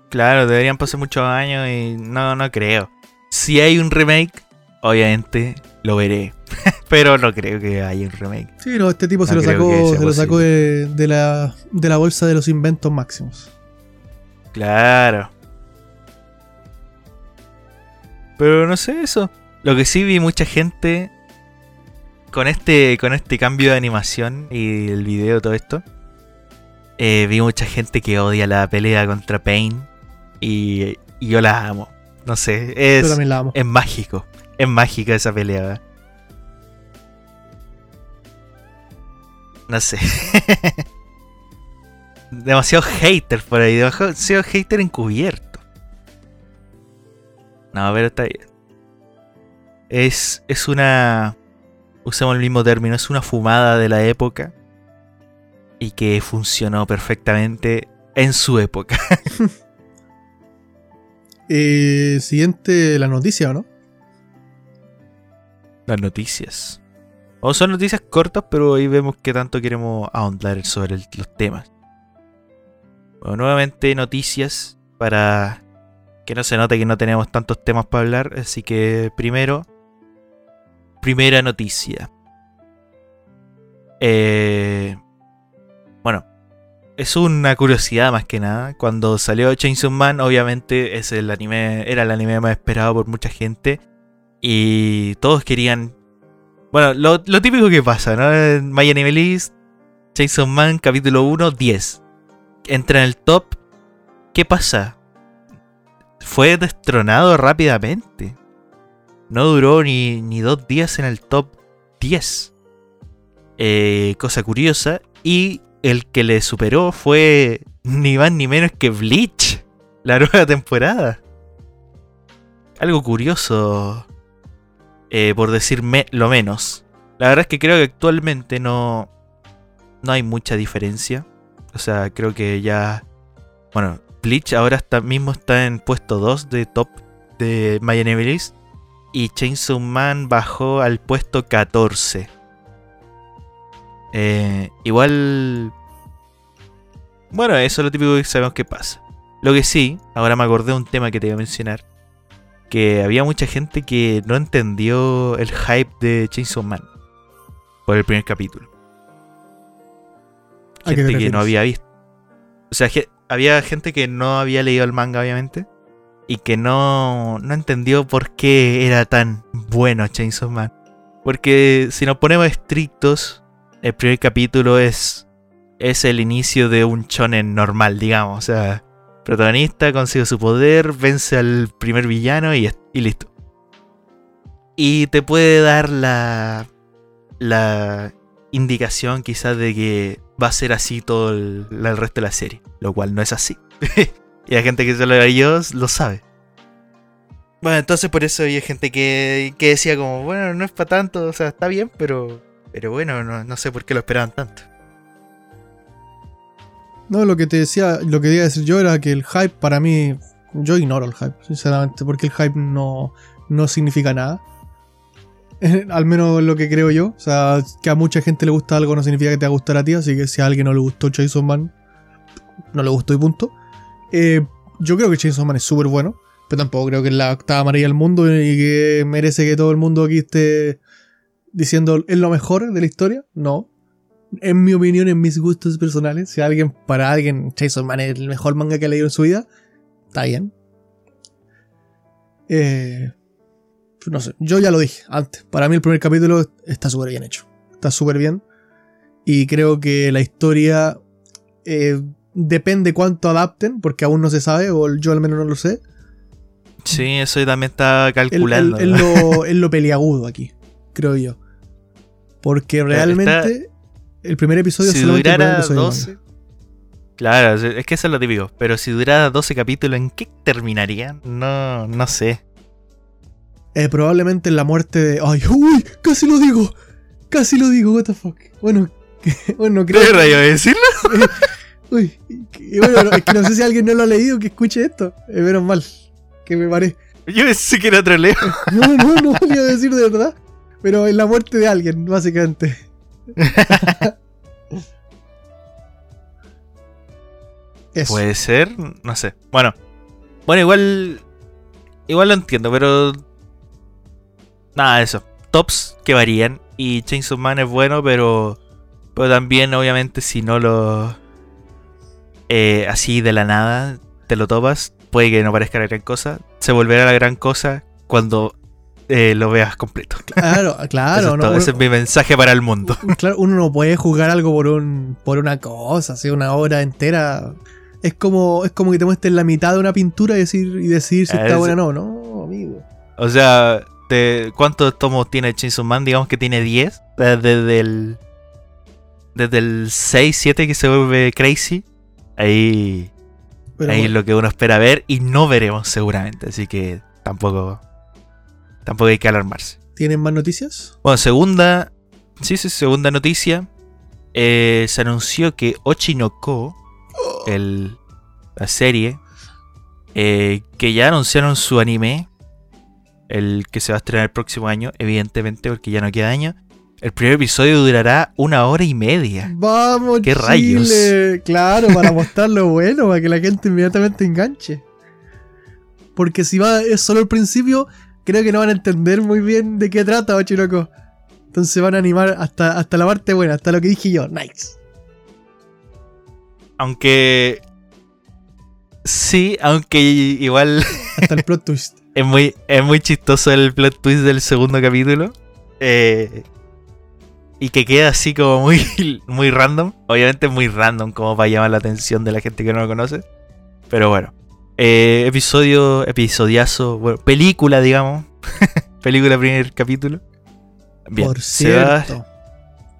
Claro, deberían pasar muchos años y no, no creo. Si hay un remake, obviamente lo veré. Pero no creo que haya un remake. Sí, no, este tipo se lo sacó, se lo sacó de, la, de la bolsa de los inventos máximos. Claro. Pero no sé eso. Lo que sí vi mucha gente con este, con este cambio de animación y el video, todo esto. Eh, vi mucha gente que odia la pelea contra Pain. Y, yo la amo. No sé, es, es mágico. Es mágica esa pelea. No sé. demasiado hater por ahí. Demasiado hater encubierto. No, pero está bien. Es, es una. Usamos el mismo término. Es una fumada de la época. Y que funcionó perfectamente en su época. eh, siguiente, la noticia, ¿o no? Las noticias. O son noticias cortas, pero ahí vemos que tanto queremos ahondar sobre los temas. Bueno, nuevamente noticias para que no se note que no tenemos tantos temas para hablar. Así que primero, primera noticia. Eh, bueno, es una curiosidad más que nada. Cuando salió Chainsaw Man, obviamente es el anime, era el anime más esperado por mucha gente. Y todos querían bueno, lo, típico que pasa, ¿no? En My Anime Chainsaw Man capítulo 1, 10. Entra en el top. ¿Qué pasa? Fue destronado rápidamente. No duró ni, ni dos días en el top 10. Eh, cosa curiosa. Y el que le superó fue ni más ni menos que Bleach. La nueva temporada. Algo curioso. Eh, por decirme lo menos. La verdad es que creo que actualmente no, no hay mucha diferencia. O sea, creo que ya. Bueno, Bleach ahora está, mismo está en puesto 2 de top de My Enemy List. Y Chainsaw Man bajó al puesto 14. Eh, igual. Bueno, eso es lo típico que sabemos que pasa. Lo que sí, ahora me acordé de un tema que te iba a mencionar. Que había mucha gente que no entendió el hype de Chainsaw Man. Por el primer capítulo. ¿A qué te Gente que no había visto. O sea, ge- había gente que no había leído el manga, obviamente. Y que no, no entendió por qué era tan bueno Chainsaw Man. Porque si nos ponemos estrictos, el primer capítulo es, es el inicio de un shonen normal, digamos. O sea, protagonista consigue su poder, vence al primer villano y, y listo. Y te puede dar la, la indicación quizás de que va a ser así todo el, resto de la serie. Lo cual no es así. y la gente que se lo leyó lo sabe. Bueno, entonces por eso había gente que, que decía como, bueno, no es para tanto, o sea, está bien, pero, pero bueno, no, no sé por qué lo esperaban tanto. No, lo que te decía, lo que iba a decir yo era que el hype para mí, yo ignoro el hype, sinceramente, porque el hype no, no significa nada. Al menos lo que creo yo. O sea, que a mucha gente le gusta algo no significa que te va a gustar a ti, así que si a alguien no le gustó Chainsaw Man, no le gustó y punto. Eh, yo creo que Chainsaw Man es súper bueno, pero tampoco creo que es la octava maravilla del mundo y que merece que todo el mundo aquí esté diciendo es lo mejor de la historia. No, en mi opinión, en mis gustos personales, si alguien, para alguien, Chainsaw Man es el mejor manga que ha leído en su vida, está bien. Eh, no sé, yo ya lo dije antes. Para mí el primer capítulo está súper bien hecho. Está súper bien. Y creo que la historia eh, depende cuánto adapten, porque aún no se sabe, o yo al menos no lo sé. Sí, eso también está Es calculando. lo, es lo peliagudo aquí, creo yo. Porque realmente el primer episodio si durara episodio del 12. Claro, es que eso es lo típico. Pero si durara 12 capítulos, ¿en qué terminaría? No, no sé. Eh, probablemente en la muerte de. ¡Ay! ¡Uy! ¡Casi lo digo! ¡Casi lo digo! ¿What the fuck? Bueno, que- bueno creo. ¿Qué rayo decirlo? Uy, que- bueno, no, es que no sé si alguien no lo ha leído que escuche esto. Eh, menos mal. Que me paré. Yo pensé que era troleo. No, no, no lo iba a decir de verdad. Pero en la muerte de alguien, básicamente. Puede ser, no sé. Bueno, bueno, igual. Igual lo entiendo, pero. Nada, eso. Tops que varían. Y Chainsaw Man es bueno, pero. Pero también, obviamente, si no lo. eh, así de la nada te lo topas, puede que no parezca la gran cosa. Se volverá la gran cosa cuando eh, lo veas completo. Claro, claro. Es no, uno, ese es mi mensaje para el mundo. claro, uno no puede juzgar algo por un por una cosa, así una obra entera. Es como, es como que te muestres la mitad de una pintura y decir, y decir si está es- buena o no. No, amigo. O sea, de ¿cuántos tomos tiene Chainsaw Man? Digamos que tiene 10. Desde el. Desde el 6, 7 que se vuelve crazy. Ahí. Pero ahí es lo que uno espera ver y no veremos seguramente. Así que tampoco. Tampoco hay que alarmarse. ¿Tienen más noticias? Bueno, segunda. Sí, sí, segunda noticia. Eh, se anunció que Ochinoko, el, la serie, eh, que ya anunciaron su anime, el que se va a estrenar el próximo año, evidentemente, porque ya no queda año. El primer episodio durará una hora y media. Vamos, ¿Qué Chile. rayos? Claro, para mostrar lo bueno, para que la gente inmediatamente enganche. Porque si va es solo el principio, creo que no van a entender muy bien de qué trata Ochinoco. Entonces van a animar hasta, hasta la parte buena, hasta lo que dije yo. Nice. Aunque. Sí, aunque igual Hasta el plot twist. es muy, es muy chistoso el plot twist del segundo capítulo. Eh, y que queda así como muy, muy random. Obviamente muy random como para llamar la atención de la gente que no lo conoce. Pero bueno. Eh, episodio, episodiazo, bueno, película, digamos. película primer capítulo. Bien, Por cierto.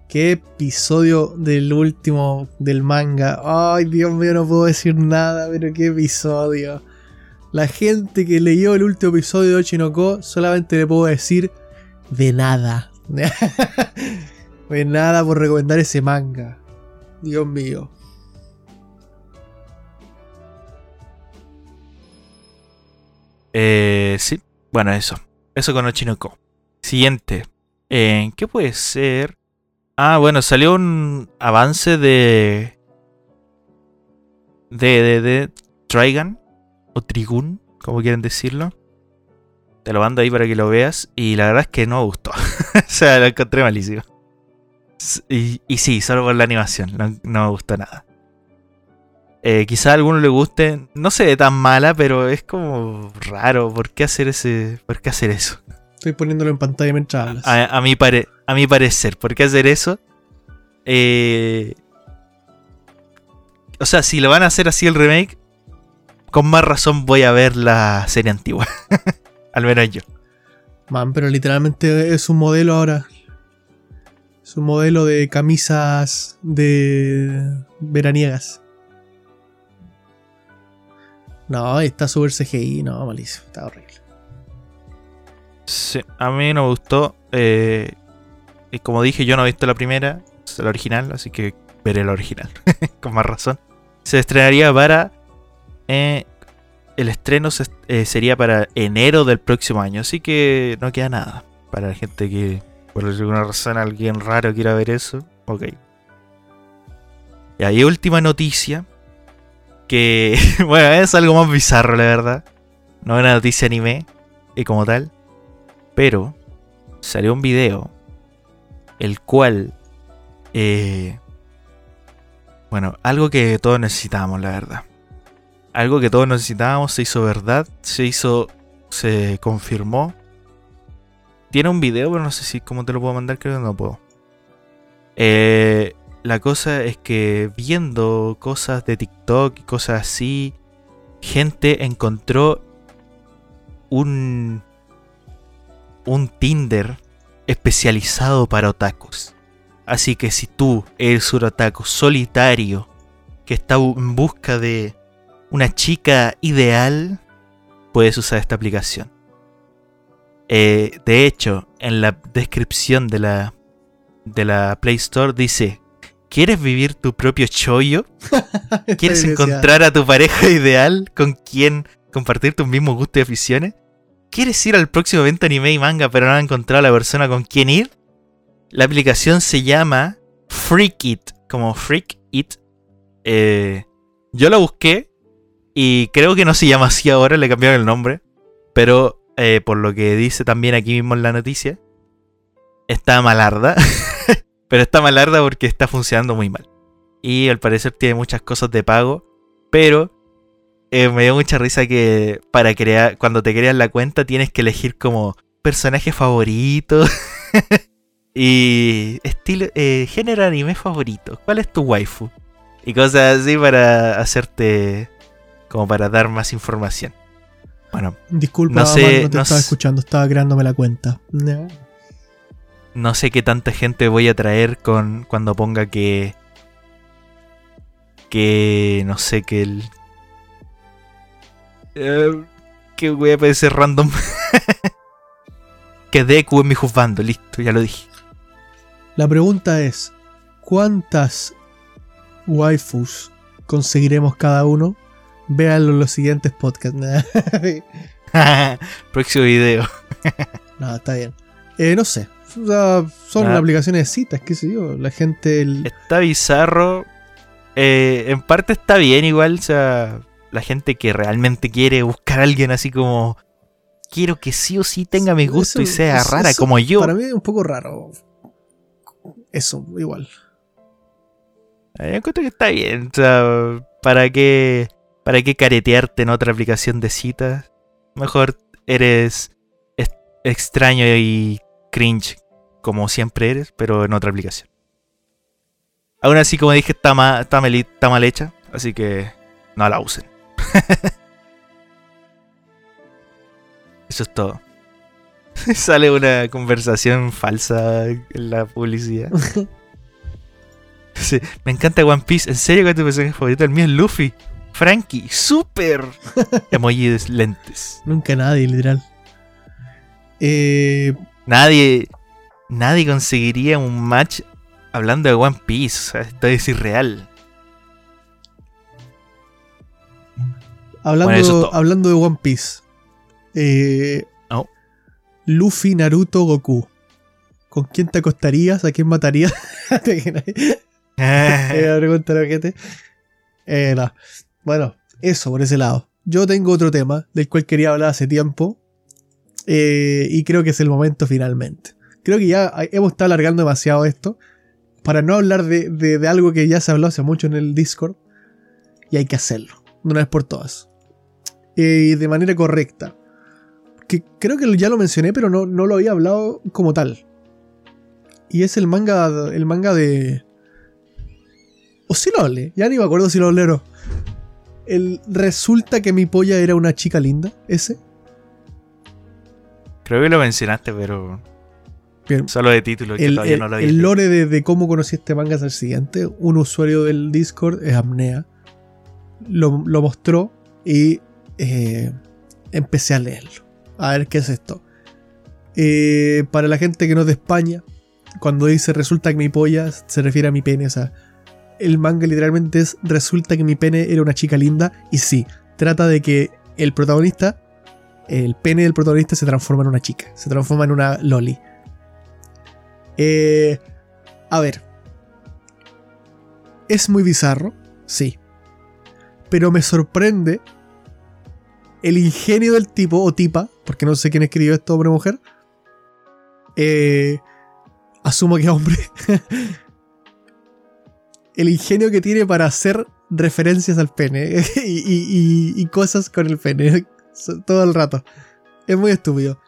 Qué episodio del último del manga. Ay, Dios mío, no puedo decir nada, pero qué episodio. La gente que leyó el último episodio de Ochinoko solamente le puedo decir de nada. de nada por recomendar ese manga. Dios mío. Eh, sí, bueno, eso. Eso con Ochinoko. Siguiente. Eh, ¿Qué puede ser? Ah, bueno, salió un avance de. De. de. de. O Trigun, como quieren decirlo. Te lo mando ahí para que lo veas. Y la verdad es que no me gustó. o sea, lo encontré malísimo. Y, y sí, solo por la animación. No, no me gustó nada. Eh, quizá a alguno le guste. No se ve tan mala, pero es como raro. ¿Por qué hacer ese. ¿Por qué hacer eso? Estoy poniéndolo en pantalla mientras hablas. A, mi, pare, a mi parecer, ¿por qué hacer eso? Eh, o sea, si lo van a hacer así el remake, con más razón voy a ver la serie antigua. Al menos yo. Man, pero literalmente es un modelo ahora. Es un modelo de camisas de veraniegas. No, está súper CGI, no, malísimo, está horrible. Sí, a mí no me gustó. Eh, y como dije, yo no he visto la primera, la original, así que veré la original, con más razón. Se estrenaría para... Eh, el estreno eh, sería para enero del próximo año, así que no queda nada. Para la gente que por alguna razón alguien raro quiera ver eso, ok. Y ahí última noticia, que bueno, es algo más bizarro la verdad. No es una noticia anime y como tal. Pero salió un video el cual eh, bueno, algo que todos necesitábamos, la verdad. Algo que todos necesitábamos se hizo verdad, se hizo, se confirmó. Tiene un video, pero no sé si cómo te lo puedo mandar, creo que no puedo. Eh, la cosa es que viendo cosas de TikTok y cosas así, gente encontró un un Tinder especializado para otakus. Así que si tú eres un otaku solitario que está en busca de una chica ideal, puedes usar esta aplicación. Eh, de hecho, en la descripción de la, de la Play Store dice, ¿quieres vivir tu propio chollo? ¿Quieres encontrar a tu pareja ideal con quien compartir tus mismos gustos y aficiones? ¿Quieres ir al próximo evento anime y manga pero no has encontrado a la persona con quien ir? La aplicación se llama Freak It, como Freak It. Eh, yo la busqué y creo que no se llama así ahora, le cambiaron el nombre. Pero eh, por lo que dice también aquí mismo en la noticia, está malarda. pero está malarda porque está funcionando muy mal. Y al parecer tiene muchas cosas de pago. Pero eh, me dio mucha risa que para crear, cuando te creas la cuenta tienes que elegir como personaje favorito y estilo, eh, género anime favorito. ¿Cuál es tu waifu? Y cosas así para hacerte, como para dar más información. Bueno, disculpa, no, sé, no te estaba escuchando, estaba creándome la cuenta. No. Sé qué tanta gente voy a traer con cuando ponga que que no sé que el eh, que voy a parecer random. que Deku en mi juzgando, listo, ya lo dije. La pregunta es: ¿cuántas waifus conseguiremos cada uno? Véanlo en los siguientes podcasts. Próximo video. no, está bien. Eh, no sé. Son ah. aplicaciones de citas, qué sé yo. La gente. Está bizarro. Eh, en parte está bien igual. O sea, la gente que realmente quiere buscar a alguien así como quiero que sí o sí tenga mi gusto y sea rara como yo. Para mí es un poco raro. Eso, igual. Eh, yo encuentro que está bien. O sea, ¿para qué, ¿para qué caretearte en otra aplicación de citas? Mejor eres extraño y cringe como siempre eres, pero en otra aplicación. Aún así, como dije, está mal, está mal, está mal hecha, así que no la usen. Eso es todo. Sale una conversación falsa en la publicidad. Sí, me encanta One Piece. ¿En serio que es tu personaje favorito? El mío es Luffy. Frankie, super. Emoji de lentes. Nunca nadie, literal. Eh, Nadie, nadie conseguiría un match hablando de One Piece. O sea, esto es irreal. hablando, Bueno, eso es todo. hablando de One Piece. Eh, Oh. Luffy, Naruto, Goku. ¿Con quién te acostarías? ¿A quién matarías? Eh, pregunta la gente. Eh, no. Bueno, eso por ese lado. Yo tengo otro tema del cual quería hablar hace tiempo. eh, y creo que es el momento finalmente. Creo que ya hemos estado alargando demasiado esto. Para no hablar de algo que ya se habló hace mucho en el Discord. Y hay que hacerlo. De una vez por todas. Eh, Y de manera correcta. Que creo que ya lo mencioné, pero no, no lo había hablado como tal. Y es el manga. El manga de. O si lo hablé, ya ni me acuerdo si lo hablé o no. El resulta que mi polla era una chica linda, ese. Creo que lo mencionaste, pero Bien. solo de título, que El, todavía el- no lo el lore de, de cómo conocí este manga es el siguiente. Un usuario del Discord es Amnea. Lo, lo mostró y eh, empecé a leerlo. A ver qué es esto. Eh, para la gente que no es de España, cuando dice resulta que mi polla, se refiere a mi pene. O sea, el manga literalmente es resulta que mi pene era una chica linda. Y sí, trata de que el protagonista, el pene del protagonista se transforma en una chica. Se transforma en una loli. Eh, a ver. Es muy bizarro, sí. Pero me sorprende el ingenio del tipo o tipa, porque no sé quién escribió esto, hombre o mujer. Eh, asumo que hombre. el ingenio que tiene para hacer referencias al pene y- y cosas con el pene todo el rato. Es muy estúpido.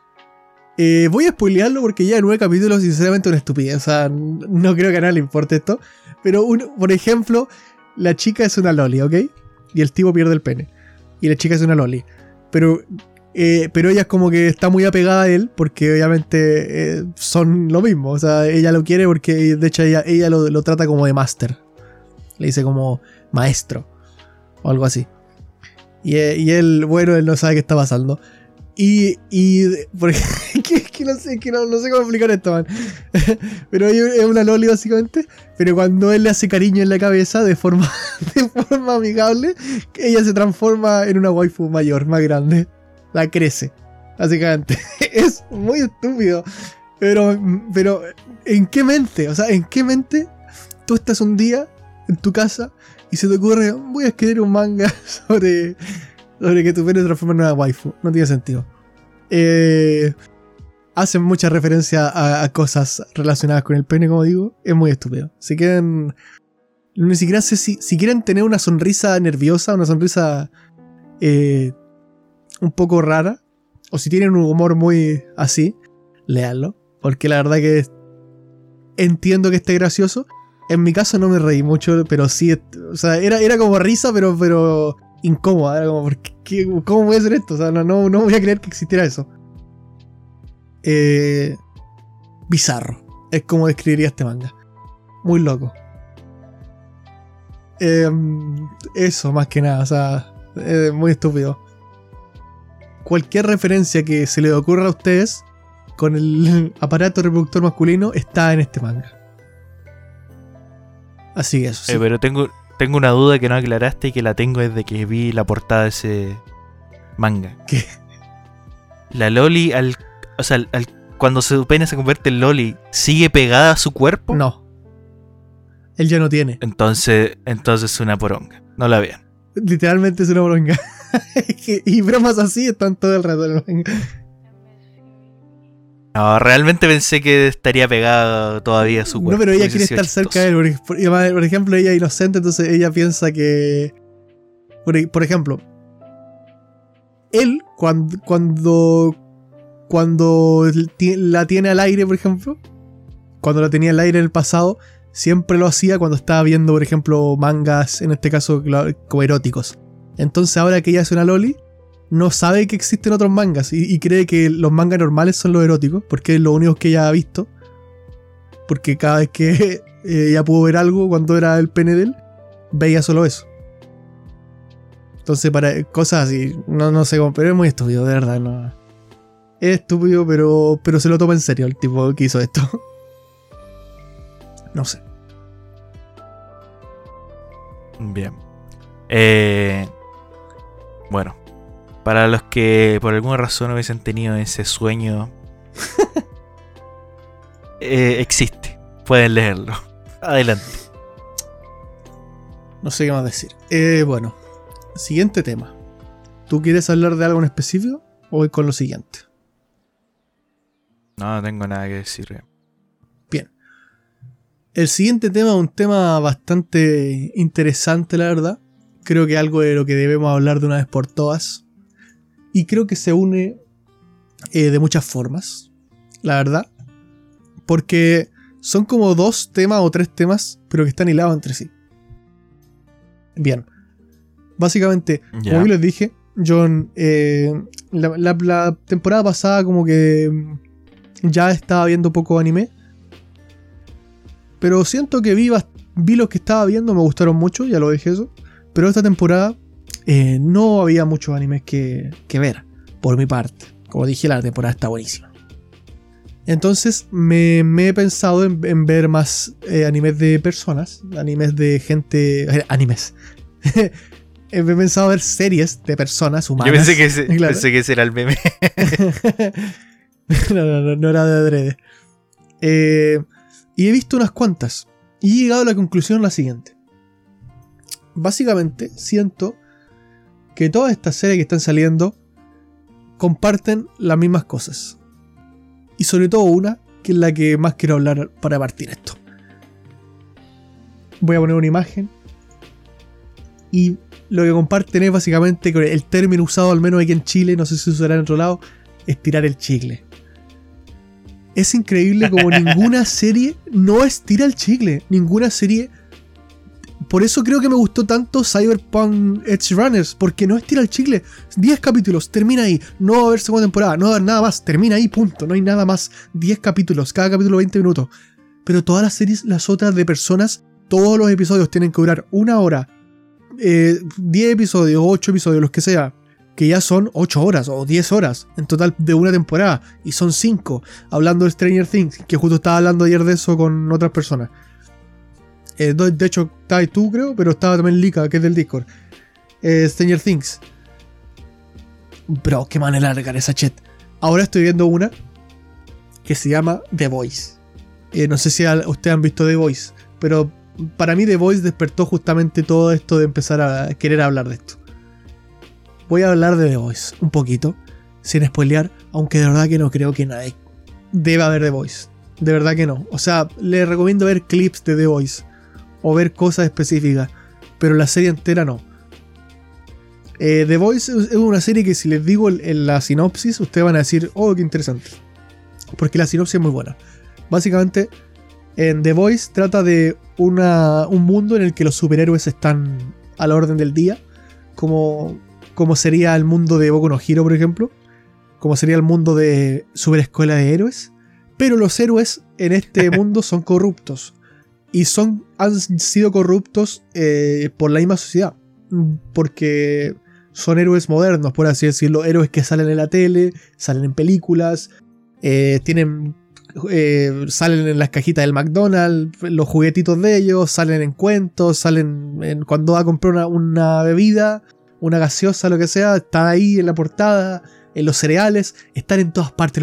Eh, voy a spoilearlo porque ya nueve capítulos, sinceramente, una estupidez. O sea, no creo que a nadie le importe esto. Pero, por ejemplo, la chica es una loli, ¿ok? Y el tipo pierde el pene. Y la chica es una loli. Pero, eh, pero ella es como que está muy apegada a él porque obviamente eh, son lo mismo. O sea, ella lo quiere porque de hecho ella, ella lo, trata como de máster. Le dice como maestro. O algo así. Y, y él, bueno, él no sabe qué está pasando. Y, y que, no sé, que no, sé cómo explicar esto, man. Pero es una loli básicamente. Pero cuando él le hace cariño en la cabeza de forma, de forma amigable, ella se transforma en una waifu mayor, más grande. La crece, básicamente. Es muy estúpido. Pero, pero, ¿en qué mente? O sea, ¿en qué mente tú estás un día en tu casa y se te ocurre, voy a escribir un manga sobre, sobre que tu pene se transforma en una waifu? No tiene sentido. Eh, hacen mucha referencia a, a cosas relacionadas con el pene, como digo. Es muy estúpido. Si quieren. Ni siquiera sé si, si quieren tener una sonrisa nerviosa, una sonrisa eh, un poco rara, o si tienen un humor muy así, léanlo. Porque la verdad que entiendo que esté gracioso. En mi caso no me reí mucho, pero sí, o sea, era, era como risa, pero, pero incómoda. Era como, ¿por qué- ¿cómo puede ser esto? O sea, no, no voy a creer que existiera eso. Eh, bizarro. Es como describiría este manga. Muy loco. Eh, eso, más que nada. O sea, eh, muy estúpido. Cualquier referencia que se le ocurra a ustedes con el aparato reproductor masculino está en este manga. Así que eso. sí. Eh, pero tengo, tengo una duda que no aclaraste y que la tengo desde que vi la portada de ese manga. ¿Qué? La Loli, al, o sea, al- al- cuando su pene se convierte en Loli, ¿sigue pegada a su cuerpo? No. Él ya no tiene. Entonces, entonces es una poronga. No la vean. Literalmente es una bronca. y bromas así están todo el rato. No, realmente pensé que estaría pegada todavía a su cuerpo. No, pero ella quiere estar cerca de él. Por, por- ejemplo, ella es inocente, entonces ella piensa que. Por, por ejemplo, él, cuando. Cuando. Cuando la tiene al aire, por ejemplo, cuando lo tenía al aire en el pasado, siempre lo hacía cuando estaba viendo, por ejemplo, mangas, en este caso como eróticos. Entonces ahora que ella es una loli, no sabe que existen otros mangas y, cree que los mangas normales son los eróticos, porque es lo único que ella ha visto. Porque cada vez que eh, ella pudo ver algo cuando era el pene de él, veía solo eso. Entonces, para cosas así, no, no sé cómo, pero es muy estúpido, de verdad, no. Es estúpido, pero, pero se lo toma en serio el tipo que hizo esto. no sé. Bien. Eh, bueno, para los que por alguna razón hubiesen tenido ese sueño, eh, existe. Pueden leerlo. Adelante. No sé qué más decir. Eh, bueno, siguiente tema. ¿Tú quieres hablar de algo en específico o voy con lo siguiente? No, no tengo nada que decir. Bien. El siguiente tema es un tema bastante interesante, la verdad. Creo que algo de lo que debemos hablar de una vez por todas. Y creo que se une eh, de muchas formas, la verdad. Porque son como dos temas o tres temas, pero que están hilados entre sí. Bien. Básicamente, como les dije, John, eh, la, temporada pasada como que ya estaba viendo poco anime. Pero siento que vi, vi los que estaba viendo, me gustaron mucho, ya lo dije eso. Pero esta temporada eh, no había muchos animes que, ver, por mi parte. Como dije, la temporada está buenísima. Entonces me, he pensado en, ver más eh, animes de personas, animes de gente... animes, he pensado ver series de personas humanas. Yo pensé que ese, pensé que era el meme. no, no, no, era de adrede. Eh, y he visto unas cuantas. Y he llegado a la conclusión la siguiente. Básicamente siento que todas estas series que están saliendo comparten las mismas cosas. Y sobre todo una, que es la que más quiero hablar para partir esto. Voy a poner una imagen y lo que comparten es básicamente el término usado al menos aquí en Chile, no sé si se usará en otro lado, estirar el chicle. Es increíble como ninguna serie no estira el chicle. Ninguna serie. Por eso creo que me gustó tanto Cyberpunk Edge Runners, porque no estira el chicle. 10 capítulos, termina ahí. No va a haber segunda temporada, no va a haber nada más, termina ahí, punto. No hay nada más. 10 capítulos, cada capítulo 20 minutos. Pero todas las series, las otras de personas, todos los episodios tienen que durar una hora, 10 eh, episodios, 8 episodios, los que sea, que ya son 8 horas o 10 horas en total de una temporada, y son 5, hablando de Stranger Things, que justo estaba hablando ayer de eso con otras personas. Eh, de hecho, estaba tú, creo, pero estaba también Lika, que es del Discord. Eh, Stranger Things. Bro, qué manera de largar esa chat. Ahora estoy viendo una que se llama The Voice. no sé si ustedes han visto The Voice, pero para mí The Voice despertó justamente todo esto de empezar a querer hablar de esto. Voy a hablar de The Voice un poquito, sin spoilear, aunque de verdad que no creo que nadie deba ver The Voice. De verdad que no. O sea, le recomiendo ver clips de The Voice o ver cosas específicas, pero la serie entera no. Eh, The Voice es una serie que si les digo en la sinopsis, ustedes van a decir, oh, qué interesante. Porque la sinopsis es muy buena. Básicamente, en The Voice trata de un mundo en el que los superhéroes están a la orden del día, como, como sería el mundo de Boku no Hero, por ejemplo, como sería el mundo de Super Escuela de Héroes, pero los héroes en este mundo son corruptos y son, han sido corruptos eh, por la misma sociedad, porque son héroes modernos, por así decirlo, héroes que salen en la tele, salen en películas, eh, tienen eh, salen en las cajitas del McDonald's, los juguetitos de ellos, salen en cuentos, salen cuando va a comprar una, bebida, una gaseosa, lo que sea, están ahí en la portada, en los cereales, están en todas partes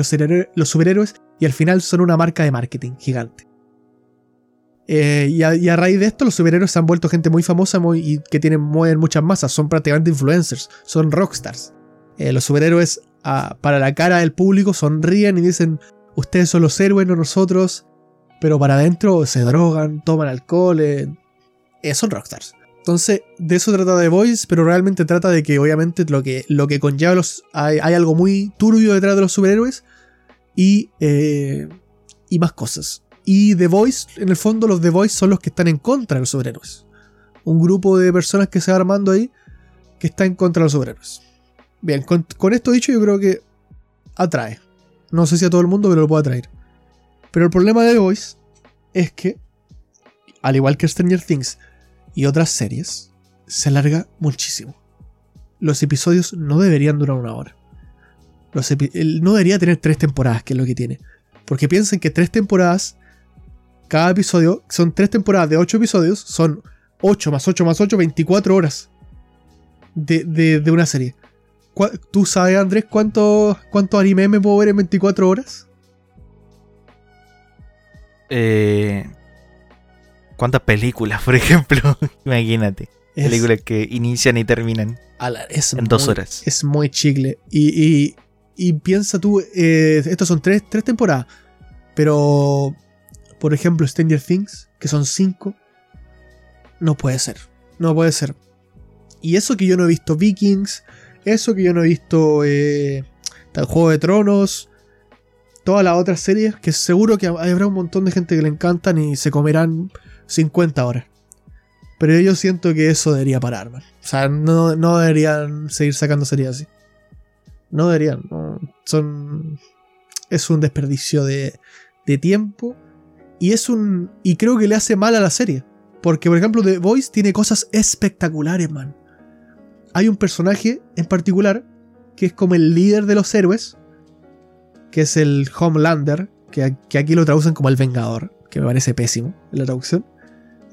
los, superhéroes y al final son una marca de marketing gigante. Eh, y, a, raíz de esto, los superhéroes se han vuelto gente muy famosa y que tienen muchas masas. Son prácticamente influencers, son rockstars. Eh, los superhéroes, ah, para la cara del público, sonríen y dicen: ustedes son los héroes, no nosotros, pero para adentro se drogan, toman alcohol, eh, eh, son rockstars. Entonces, de eso trata The Voice, pero realmente trata de que obviamente lo que, lo que conlleva los... Hay, algo muy turbio detrás de los superhéroes y, eh, y más cosas. Y The Voice, en el fondo, los The Voice son los que están en contra de los superhéroes. Un grupo de personas que se va armando ahí que está en contra de los superhéroes. Bien, con, con esto dicho, yo creo que atrae. No sé si a todo el mundo, pero lo puede atraer. Pero el problema de The Voice es que, al igual que Stranger Things y otras series, se alarga muchísimo. Los episodios no deberían durar una hora. Los no debería tener tres temporadas, que es lo que tiene. Porque piensen que tres temporadas, cada episodio, son tres temporadas de ocho episodios, son 8 más 8 más 8, 24 horas de, de- de una serie. ¿Cuá- ¿Tú sabes, Andrés, cuánto, cuánto anime me puedo ver en 24 horas? Eh, ¿Cuántas películas, por ejemplo? Imagínate. Es- Películas que inician y terminan la- en dos horas. Es muy chicle. Y, y- y piensa tú, eh, estos son tres, tres temporadas. Pero, por ejemplo, Stranger Things, que son cinco, no puede ser. No puede ser. Y eso que yo no he visto Vikings, eso que yo no he visto eh, el Juego de Tronos, todas las otras series, que seguro que habrá un montón de gente que le encantan y se comerán 50 horas. Pero yo siento que eso debería parar, man. O sea, no, no deberían seguir sacando series así. No deberían. Son. Es un desperdicio de, de tiempo. Y es un. Y creo que le hace mal a la serie. Porque, por ejemplo, The Voice tiene cosas espectaculares, man. Hay un personaje en particular que es como el líder de los héroes. Que es el Homelander. Que, que aquí lo traducen como el Vengador. Que me parece pésimo en la traducción.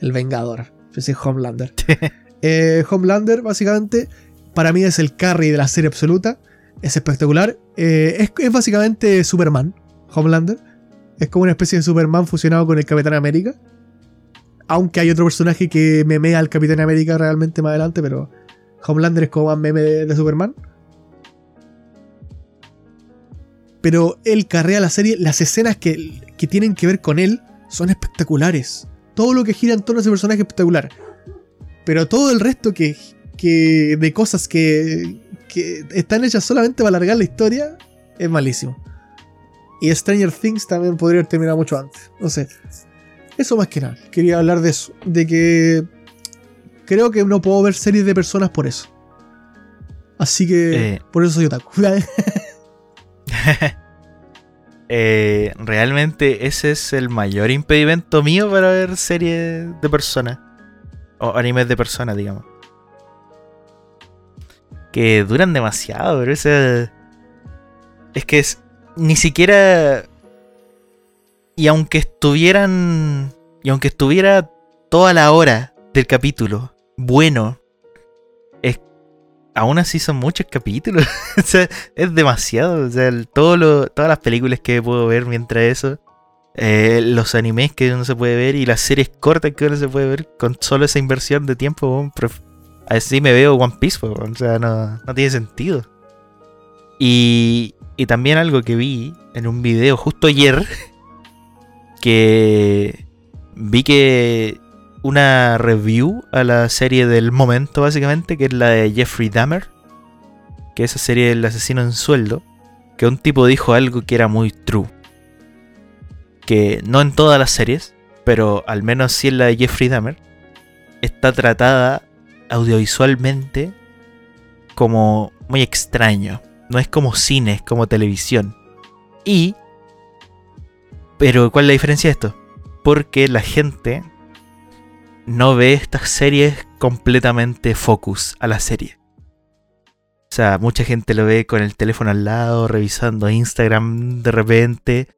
El Vengador. Ese Homelander. Eh, Homelander, básicamente, para mí es el carry de la serie absoluta. Es espectacular. Eh, es, es básicamente Superman, Homelander. Es como una especie de Superman fusionado con el Capitán América. Aunque hay otro personaje que memea al Capitán América realmente más adelante, pero Homelander es como más meme de, de Superman. Pero él carrea la serie. Las escenas que, que tienen que ver con él son espectaculares. Todo lo que gira en torno a ese personaje es espectacular. Pero todo el resto que, que de cosas que, que están hechas solamente para alargar la historia es malísimo. Y Stranger Things también podría haber terminado mucho antes. No sé. Eso más que nada. Quería hablar de eso. De que creo que no puedo ver series de personas por eso. Así que Eh. por eso soy otaku. Eh, realmente ese es el mayor impedimento mío para ver series de personas. O animes de personas, digamos. Que duran demasiado, pero ese... Es que es... Ni siquiera... Y aunque estuvieran... Y aunque estuviera toda la hora del capítulo bueno. Aún así son muchos capítulos. o sea, es demasiado. O sea, el- todo todas las películas que puedo ver mientras eso. eh, los animes que uno se puede ver y las series cortas que uno se puede ver con solo esa inversión de tiempo. Así me veo One Piece, o sea, no, no tiene sentido. Y, y también algo que vi en un video justo ayer, que vi que una review a la serie del momento, básicamente, que es la de Jeffrey Dahmer, que esa serie del asesino en sueldo, que un tipo dijo algo que era muy true. Que no en todas las series, pero al menos sí en la de Jeffrey Dahmer, está tratada audiovisualmente como muy extraño. No es como cine, es como televisión. Y... Pero ¿cuál es la diferencia de esto? Porque la gente no ve estas series completamente focus a la serie. O sea, mucha gente lo ve con el teléfono al lado, revisando Instagram de repente.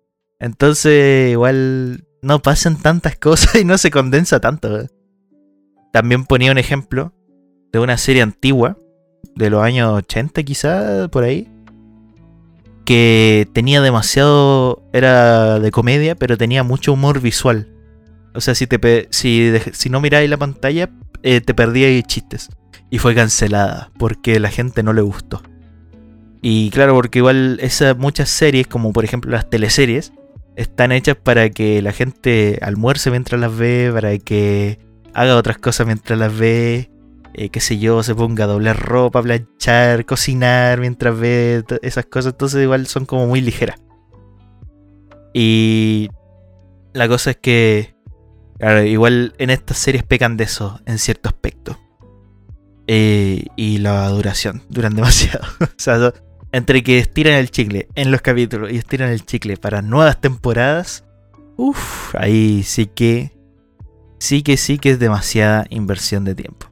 Entonces, igual no pasan tantas cosas y no se condensa tanto. También ponía un ejemplo de una serie antigua, de los años 80 quizá, por ahí. Que tenía demasiado... Era de comedia, pero tenía mucho humor visual. O sea, si, te si, si no miráis la pantalla, eh, te perdíais chistes. Y fue cancelada porque la gente no le gustó. Y claro, porque igual esas muchas series, como por ejemplo las teleseries, están hechas para que la gente almuerce mientras las ve, para que haga otras cosas mientras las ve, eh, qué sé yo, se ponga a doblar ropa, planchar, cocinar mientras ve esas cosas. Entonces igual son como muy ligeras. Y La cosa es que, claro, igual en estas series pecan de eso, en cierto aspecto. Eh, y la duración, duran demasiado. o sea, entre que estiran el chicle en los capítulos y estiran el chicle para nuevas temporadas, uff, ahí sí que, sí que sí que es demasiada inversión de tiempo.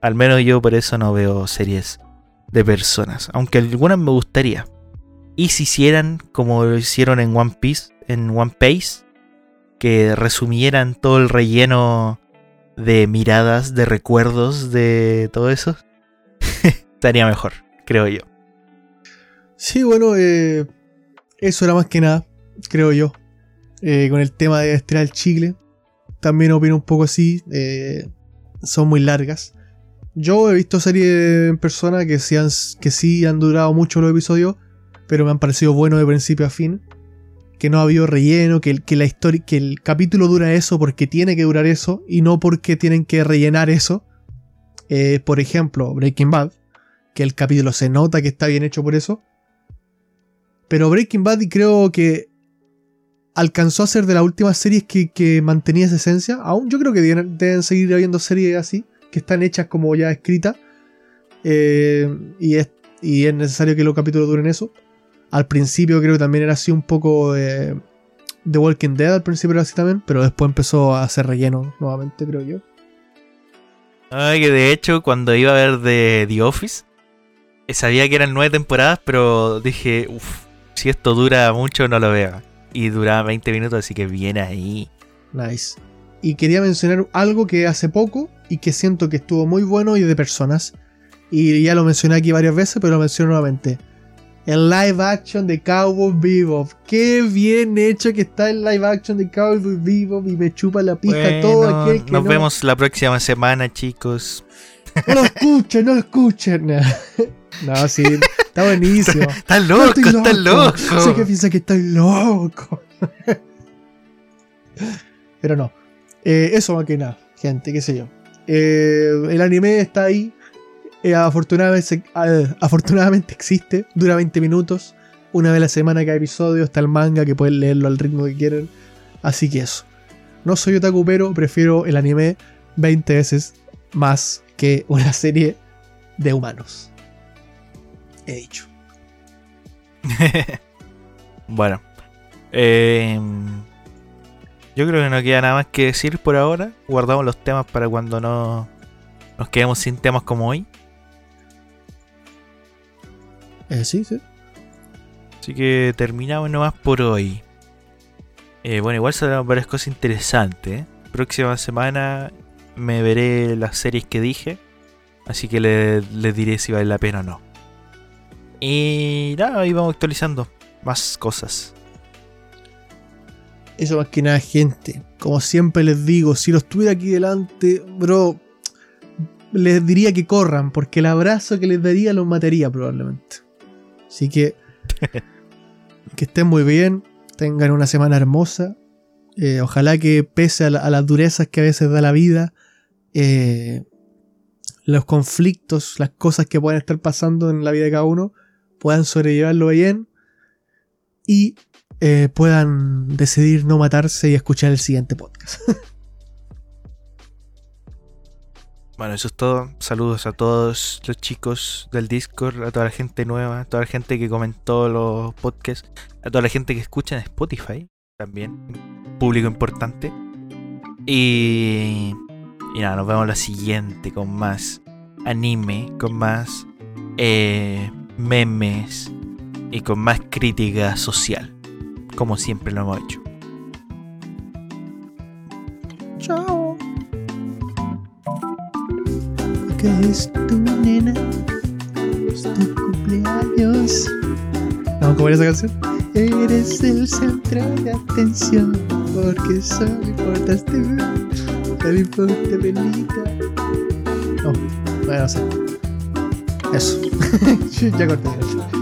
Al menos yo por eso no veo series de personas, aunque algunas me gustaría. Y si hicieran como lo hicieron en One Piece, en One Piece, que resumieran todo el relleno de miradas, de recuerdos, de todo eso, estaría mejor, creo yo. Sí, bueno, eh, eso era más que nada, creo yo. Eh, con el tema de estirar el chicle, también opino un poco así, eh, son muy largas. Yo he visto series en persona que sí, han, que sí han durado mucho los episodios, pero me han parecido buenos de principio a fin. Que no ha habido relleno, que, que, la historia, que el capítulo dura eso porque tiene que durar eso y no porque tienen que rellenar eso. Eh, por ejemplo, Breaking Bad, que el capítulo se nota que está bien hecho por eso. Pero Breaking Bad creo que alcanzó a ser de las últimas series que, que mantenía esa esencia. Aún yo creo que deben, deben seguir habiendo series así que están hechas como ya escritas. Eh, y, es, y es necesario que los capítulos duren eso. Al principio creo que también era así un poco de Walking Dead, al principio era así también, pero después empezó a hacer relleno nuevamente, creo yo. Ay, que de hecho cuando iba a ver de The Office, eh, sabía que eran nueve temporadas, pero dije, uff, si esto dura mucho no lo veo. Y duraba 20 minutos, así que viene ahí. Nice. Y quería mencionar algo que hace poco y que siento que estuvo muy bueno y de personas. Y ya lo mencioné aquí varias veces, pero lo menciono nuevamente. El live action de Cowboy Bebop. Qué bien hecho que está el live action de Cowboy Bebop y me chupa la pija todo aquel que Nos vemos la próxima semana, chicos. No lo escuchen, no lo escuchen. No, sí, está buenísimo. está loco, está loco. Sé que piensa que estoy loco. Pero no. Eh, eso más que nada, gente, qué sé yo. Eh, el anime está ahí. Eh, afortunadamente, existe. Dura 20 minutos. Una vez a la semana cada episodio. Está el manga que pueden leerlo al ritmo que quieran. Así que eso. No soy otaku, pero prefiero el anime 20 veces más que una serie de humanos. He dicho. bueno. Eh, yo creo que no queda nada más que decir por ahora. Guardamos los temas para cuando no nos quedemos sin temas como hoy. Eh, sí, sí. Así que terminamos nomás por hoy. Eh, bueno, igual saldrán varias cosas interesantes. Próxima semana me veré las series que dije. Así que les le diré si vale la pena o no. Y nada, ahí vamos actualizando más cosas. Eso más que nada, gente. Como siempre les digo, si los tuviera aquí delante, bro, les diría que corran, porque el abrazo que les daría los mataría probablemente. Así que, que estén muy bien, tengan una semana hermosa. Eh, ojalá que pese a, las durezas que a veces da la vida, eh, los conflictos, las cosas que pueden estar pasando en la vida de cada uno, puedan sobrellevarlo bien. Y eh, puedan decidir no matarse y escuchar el siguiente podcast. bueno, eso es todo. Saludos a todos los chicos del Discord, a toda la gente nueva, a toda la gente que comentó los podcasts, a toda la gente que escucha en Spotify también, público importante. Y, nada, nos vemos la siguiente con más anime, con más eh, memes y con más crítica social como siempre lo hemos hecho. Chao. Que es tu nena, es tu cumpleaños. ¿Vamos a comer esa canción? Eres el centro de atención, porque solo importas tú, solo importa Belita. No, bueno, no sé. Eso. ya corté.